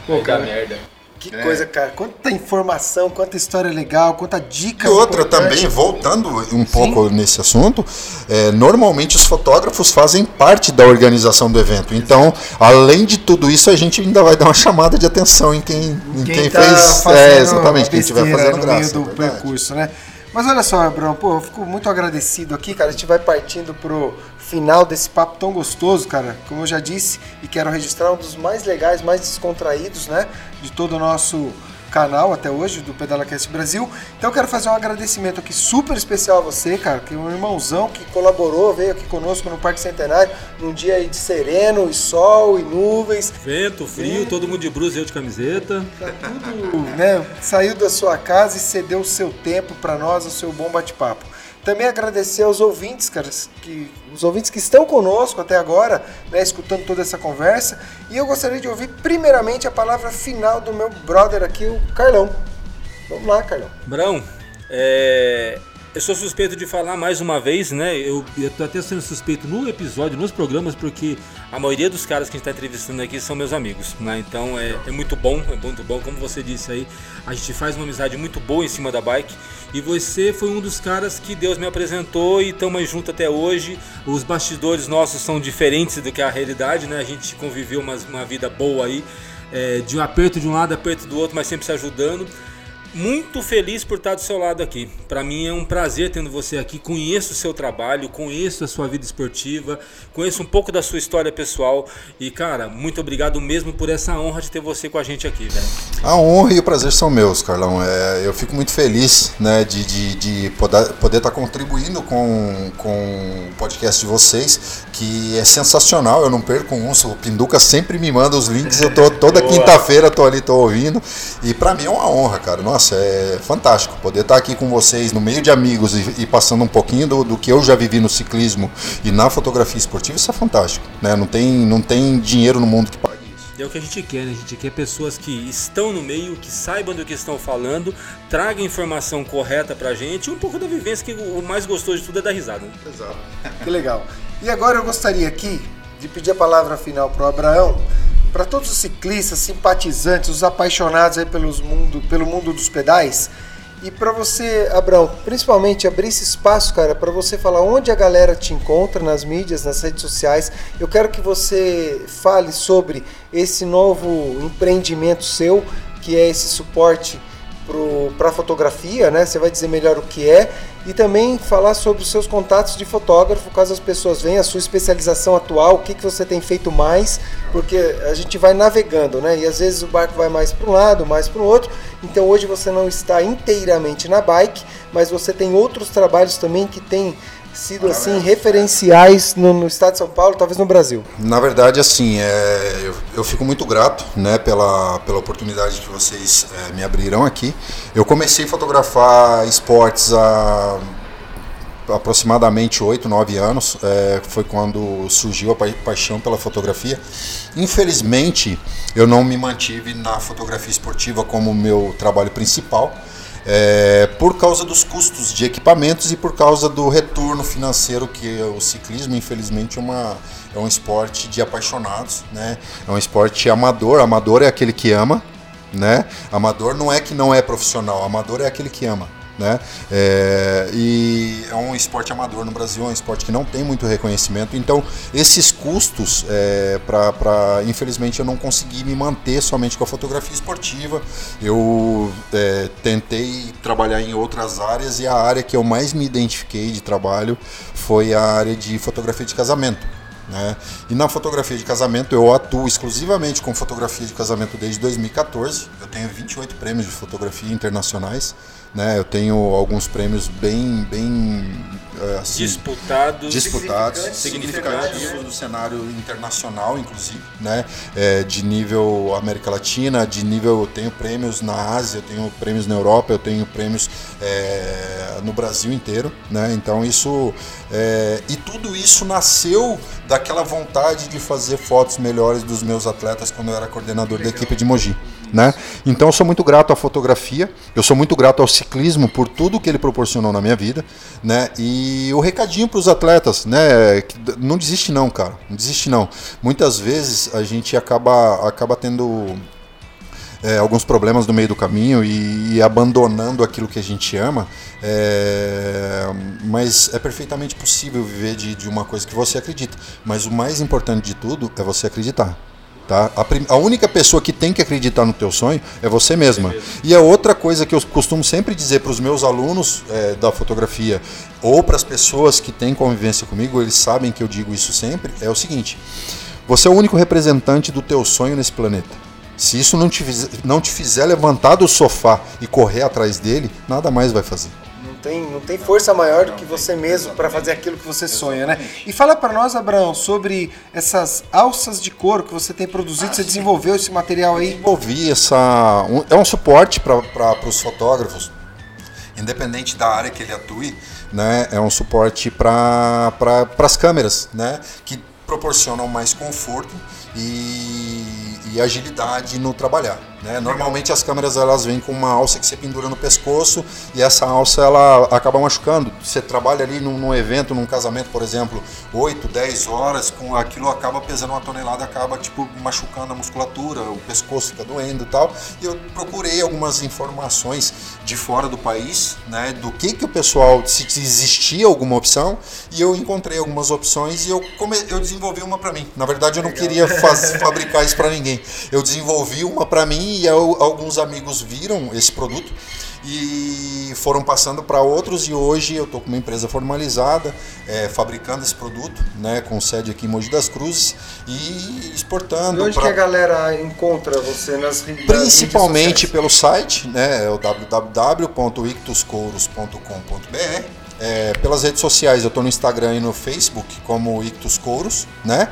[SPEAKER 1] Que coisa, cara. Quanta informação, quanta história legal, quanta dica.
[SPEAKER 2] E outra
[SPEAKER 1] importante.
[SPEAKER 2] também, voltando um pouco nesse assunto, é, normalmente os fotógrafos fazem parte da organização do evento. Então, além de tudo isso, a gente ainda vai dar uma chamada de atenção em quem, em quem,
[SPEAKER 1] tá
[SPEAKER 2] fez. É, exatamente, quem estiver fazendo
[SPEAKER 1] no
[SPEAKER 2] graça.
[SPEAKER 1] meio do
[SPEAKER 2] é
[SPEAKER 1] percurso, né? Mas olha só, Abrão, pô, eu fico muito agradecido aqui, cara. A gente vai partindo pro final desse papo tão gostoso, cara. Como eu já disse, e quero registrar um dos mais legais, mais descontraídos, né? De todo o nosso canal até hoje, do PedalaCast Brasil. Então eu quero fazer um agradecimento aqui super especial a você, cara, que é um irmãozão que colaborou, veio aqui conosco no Parque Centenário, num dia aí de sereno, e sol, e nuvens.
[SPEAKER 3] Vento, frio, todo mundo de blusa e eu de camiseta.
[SPEAKER 1] tudo, né, saiu da sua casa e cedeu o seu tempo para nós, o seu bom bate-papo. Também agradecer aos ouvintes, cara, que, os ouvintes que estão conosco até agora, né, escutando toda essa conversa. E eu gostaria de ouvir primeiramente a palavra final do meu brother aqui, o Carlão. Vamos lá, Carlão.
[SPEAKER 3] Brão, é, Eu sou suspeito de falar mais uma vez, né? Eu, eu tô até sendo suspeito no episódio, nos programas, porque a maioria dos caras que a gente está entrevistando aqui são meus amigos, né? Então é, é muito bom, é muito bom. Como você disse aí, a gente faz uma amizade muito boa em cima da bike. E você foi um dos caras que Deus me apresentou e estamos juntos até hoje. Os bastidores nossos são diferentes do que a realidade, né? A gente conviveu uma, uma vida boa aí, é, de um aperto de um lado, aperto do outro, mas sempre se ajudando muito feliz por estar do seu lado aqui. Para mim é um prazer tendo você aqui. Conheço o seu trabalho, conheço a sua vida esportiva, conheço um pouco da sua história pessoal. E, cara, muito obrigado mesmo por essa honra de ter você com a gente aqui, velho.
[SPEAKER 2] A honra e o prazer são meus, Carlão. É, eu fico muito feliz né, de, de, de poder, poder estar contribuindo com, com o podcast de vocês, que é sensacional. Eu não perco um. O Pinduca sempre me manda os links. Eu tô toda quinta-feira, tô ali, tô ouvindo. E para mim é uma honra, cara. Nossa, nossa, é fantástico poder estar aqui com vocês no meio de amigos e, e passando um pouquinho do, do, que eu já vivi no ciclismo e na fotografia esportiva, isso é fantástico. Né? Não, tem, não tem dinheiro no mundo que pague isso.
[SPEAKER 3] É o que a gente quer, né? A gente quer pessoas que estão no meio, que saibam do que estão falando, tragam informação correta pra gente e um pouco da vivência, que o mais gostoso de tudo é dar risada. Né?
[SPEAKER 1] Exato. Que legal. E agora eu gostaria aqui de pedir a palavra final para o Abraão para todos os ciclistas, simpatizantes, os apaixonados aí pelos mundo, pelo mundo dos pedais. E para você, Abraão, principalmente abrir esse espaço, cara, para você falar onde a galera te encontra nas mídias, nas redes sociais. Eu quero que você fale sobre esse novo empreendimento seu, que é esse suporte para fotografia, né? Você vai dizer melhor o que é e também falar sobre os seus contatos de fotógrafo, caso as pessoas venham, a sua especialização atual, o que, que você tem feito mais, porque a gente vai navegando, né? E às vezes o barco vai mais para um lado, mais para o outro. Então hoje você não está inteiramente na bike, mas você tem outros trabalhos também que tem sido assim referenciais no, no, estado de São Paulo, talvez no Brasil?
[SPEAKER 2] Na verdade, assim, é, eu, eu, fico muito grato, né, pela, pela oportunidade que vocês é, me abriram aqui. Eu comecei a fotografar esportes há aproximadamente 8, 9 anos, é, foi quando surgiu a pa paixão pela fotografia. Infelizmente, eu não me mantive na fotografia esportiva como meu trabalho principal é, por causa dos custos de equipamentos e por causa do retorno financeiro que o ciclismo, infelizmente, é, uma, é um esporte de apaixonados, né? É um esporte amador. Amador é aquele que ama, né? Amador não é que não é profissional, amador é aquele que ama. Né? É, e é um esporte amador no Brasil, é um esporte que não tem muito reconhecimento. Então, esses custos, é, para infelizmente, eu não consegui me manter somente com a fotografia esportiva. Eu é, tentei trabalhar em outras áreas e a área que eu mais me identifiquei de trabalho foi a área de fotografia de casamento. Né? E na fotografia de casamento eu atuo exclusivamente com fotografia de casamento desde 2014. Eu tenho 28 prêmios de fotografia internacionais. Né? Eu tenho alguns prêmios bem, bem
[SPEAKER 3] é, assim, disputados,
[SPEAKER 2] disputados significativos, significativos do cenário internacional, inclusive, né? É, de nível América Latina, de nível eu tenho prêmios na Ásia, eu tenho prêmios na Europa, eu tenho prêmios é, no Brasil inteiro, né? Então isso é, e tudo isso nasceu daquela vontade de fazer fotos melhores dos meus atletas quando eu era coordenador da equipe de Mogi. Né? Então eu sou muito grato à fotografia, eu sou muito grato ao ciclismo por tudo que ele proporcionou na minha vida, né? E o recadinho para os atletas, né? Não desiste não, cara, não desiste não. Muitas vezes a gente acaba acaba tendo é, alguns problemas no meio do caminho e, e abandonando aquilo que a gente ama, é, mas é perfeitamente possível viver de, de uma coisa que você acredita. Mas o mais importante de tudo é você acreditar. Tá? A, a, única pessoa que tem que acreditar no teu sonho é você mesma. E é outra coisa que eu costumo sempre dizer para os meus alunos é, da fotografia ou para as pessoas que têm convivência comigo, eles sabem que eu digo isso sempre, é o seguinte: você é o único representante do teu sonho nesse planeta. Se isso não te, não te fizer levantar do sofá e correr atrás dele, nada mais vai fazer
[SPEAKER 1] tem, não tem força maior do que você mesmo para fazer aquilo que você sonha, né? E fala para nós, Abraão, sobre essas alças de couro que você tem produzido, você desenvolveu esse material aí?
[SPEAKER 2] Desenvolvi essa. Um, é um suporte para os fotógrafos, independente da área que ele atue, né? É um suporte para pra, as câmeras, né? Que proporcionam mais conforto e, e agilidade no trabalhar. Né? Normalmente as câmeras elas vêm com uma alça que você pendura no pescoço e essa alça ela acaba machucando. Você trabalha ali num, num, evento, num casamento, por exemplo, 8, 10 horas, com aquilo acaba pesando uma tonelada, acaba tipo machucando a musculatura, o pescoço fica doendo e tal. E eu procurei algumas informações de fora do país, né, do que que o pessoal se existia alguma opção e eu encontrei algumas opções e eu come, eu desenvolvi uma para mim. Na verdade eu não Legal. queria faz, fabricar isso para ninguém. Eu desenvolvi uma para mim e eu, alguns amigos viram esse produto e foram passando para outros e hoje eu estou com uma empresa formalizada é, fabricando esse produto, né, com sede aqui em Mogi das Cruzes e exportando.
[SPEAKER 1] E onde pra... que a galera encontra você nas
[SPEAKER 2] Principalmente pelo site, né, é o www.ictuscouros.com.br é, pelas redes sociais, eu estou no Instagram e no Facebook como Ictus Couros, né?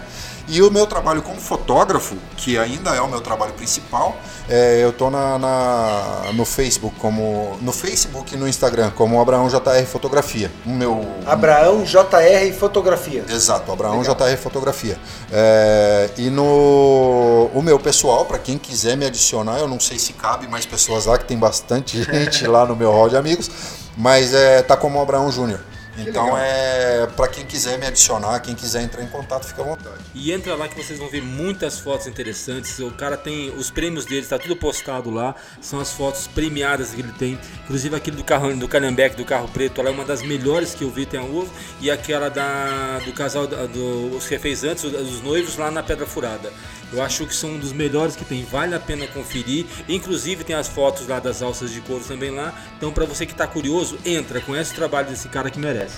[SPEAKER 2] E o meu trabalho como fotógrafo, que ainda é o meu trabalho principal, é, eu estou na, na, no Facebook como no Facebook e no Instagram como Abraão JR Fotografia. O meu
[SPEAKER 1] Abraão JR Fotografia.
[SPEAKER 2] Exato, Abraão Legal. JR Fotografia. É, e no o meu pessoal, para quem quiser me adicionar, eu não sei se cabe mais pessoas lá, que tem bastante gente lá no meu hall de amigos, mas é, tá como Abraão Júnior. Então é para quem quiser me adicionar, quem quiser entrar em contato, fica à vontade.
[SPEAKER 3] E entra lá que vocês vão ver muitas fotos interessantes. O cara tem os prêmios dele, está tudo postado lá. São as fotos premiadas que ele tem. Inclusive aquele do carro do Calhambeck, do carro preto, ela é uma das melhores que eu vi tem a uva. E aquela da do casal do, os que fez antes, os noivos lá na Pedra Furada. Eu acho que são um dos melhores que tem, vale a pena conferir. Inclusive tem as fotos lá das alças de couro também lá. Então para você que está curioso, entra, conhece o trabalho desse cara que merece.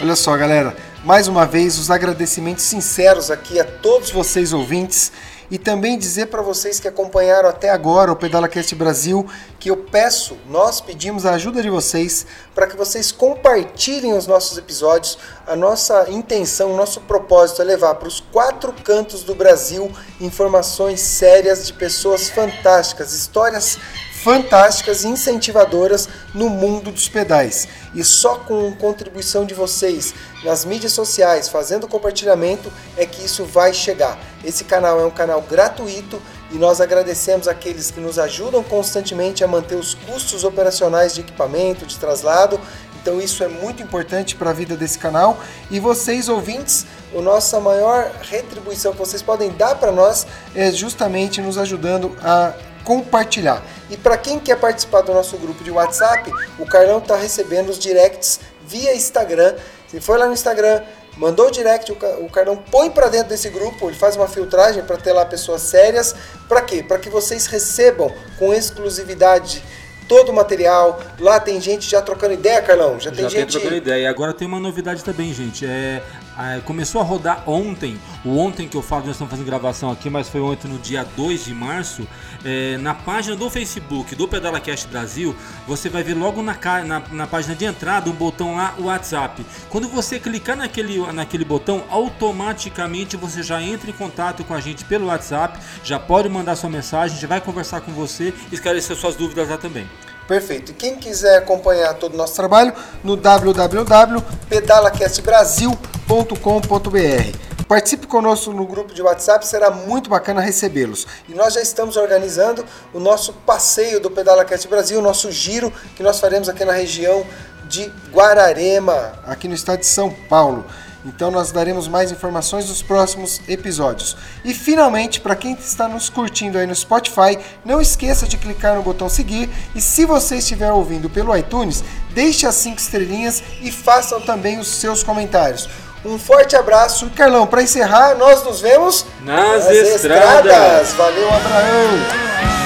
[SPEAKER 1] Olha só, galera, mais uma vez os agradecimentos sinceros aqui a todos vocês ouvintes e também dizer para vocês que acompanharam até agora o PedalaCast Brasil que eu peço, nós pedimos a ajuda de vocês para que vocês compartilhem os nossos episódios. A nossa intenção, o nosso propósito é levar para os quatro cantos do Brasil informações sérias de pessoas fantásticas, histórias fantásticas e incentivadoras no mundo dos pedais. E só com contribuição de vocês nas mídias sociais, fazendo compartilhamento, é que isso vai chegar. Esse canal é um canal gratuito e nós agradecemos aqueles que nos ajudam constantemente a manter os custos operacionais de equipamento, de traslado. Então isso é muito importante para a vida desse canal. E vocês ouvintes, a nossa maior retribuição que vocês podem dar para nós é justamente nos ajudando a compartilhar. E para quem quer participar do nosso grupo de WhatsApp, o Carlão está recebendo os directs via Instagram. Se for lá no Instagram, mandou o direct, o Carlão põe para dentro desse grupo, ele faz uma filtragem para ter lá pessoas sérias. Para quê? Para que vocês recebam com exclusividade todo o material. Lá tem gente já trocando ideia, Carlão. Já, já tem gente
[SPEAKER 3] trocando ideia. E agora tem uma novidade também, gente. É, é, começou a rodar ontem. O ontem que eu falo, nós estamos fazendo gravação aqui, mas foi ontem no dia 2 de março. É, na página do Facebook do PedalaCast Brasil, você vai ver logo na, na, na, página de entrada um botão lá, WhatsApp. Quando você clicar naquele, naquele botão, automaticamente você já entra em contato com a gente pelo WhatsApp, já pode mandar sua mensagem, gente vai conversar com você esclarecer suas dúvidas lá também.
[SPEAKER 1] Perfeito. E quem quiser acompanhar todo o nosso trabalho no www.pedalacastbrasil.com.br. Participe conosco no grupo de WhatsApp, será muito bacana recebê-los. E nós já estamos organizando o nosso passeio do PedalaCast Brasil, o nosso giro que nós faremos aqui na região de Guararema, aqui no estado de São Paulo. Então nós daremos mais informações nos próximos episódios. E finalmente, para quem está nos curtindo aí no Spotify, não esqueça de clicar no botão seguir e se você estiver ouvindo pelo iTunes, deixe as 5 estrelinhas e façam também os seus comentários. Um forte abraço. E Carlão, para encerrar, nós nos vemos
[SPEAKER 3] nas, nas estradas. estradas.
[SPEAKER 1] Valeu, Abraão.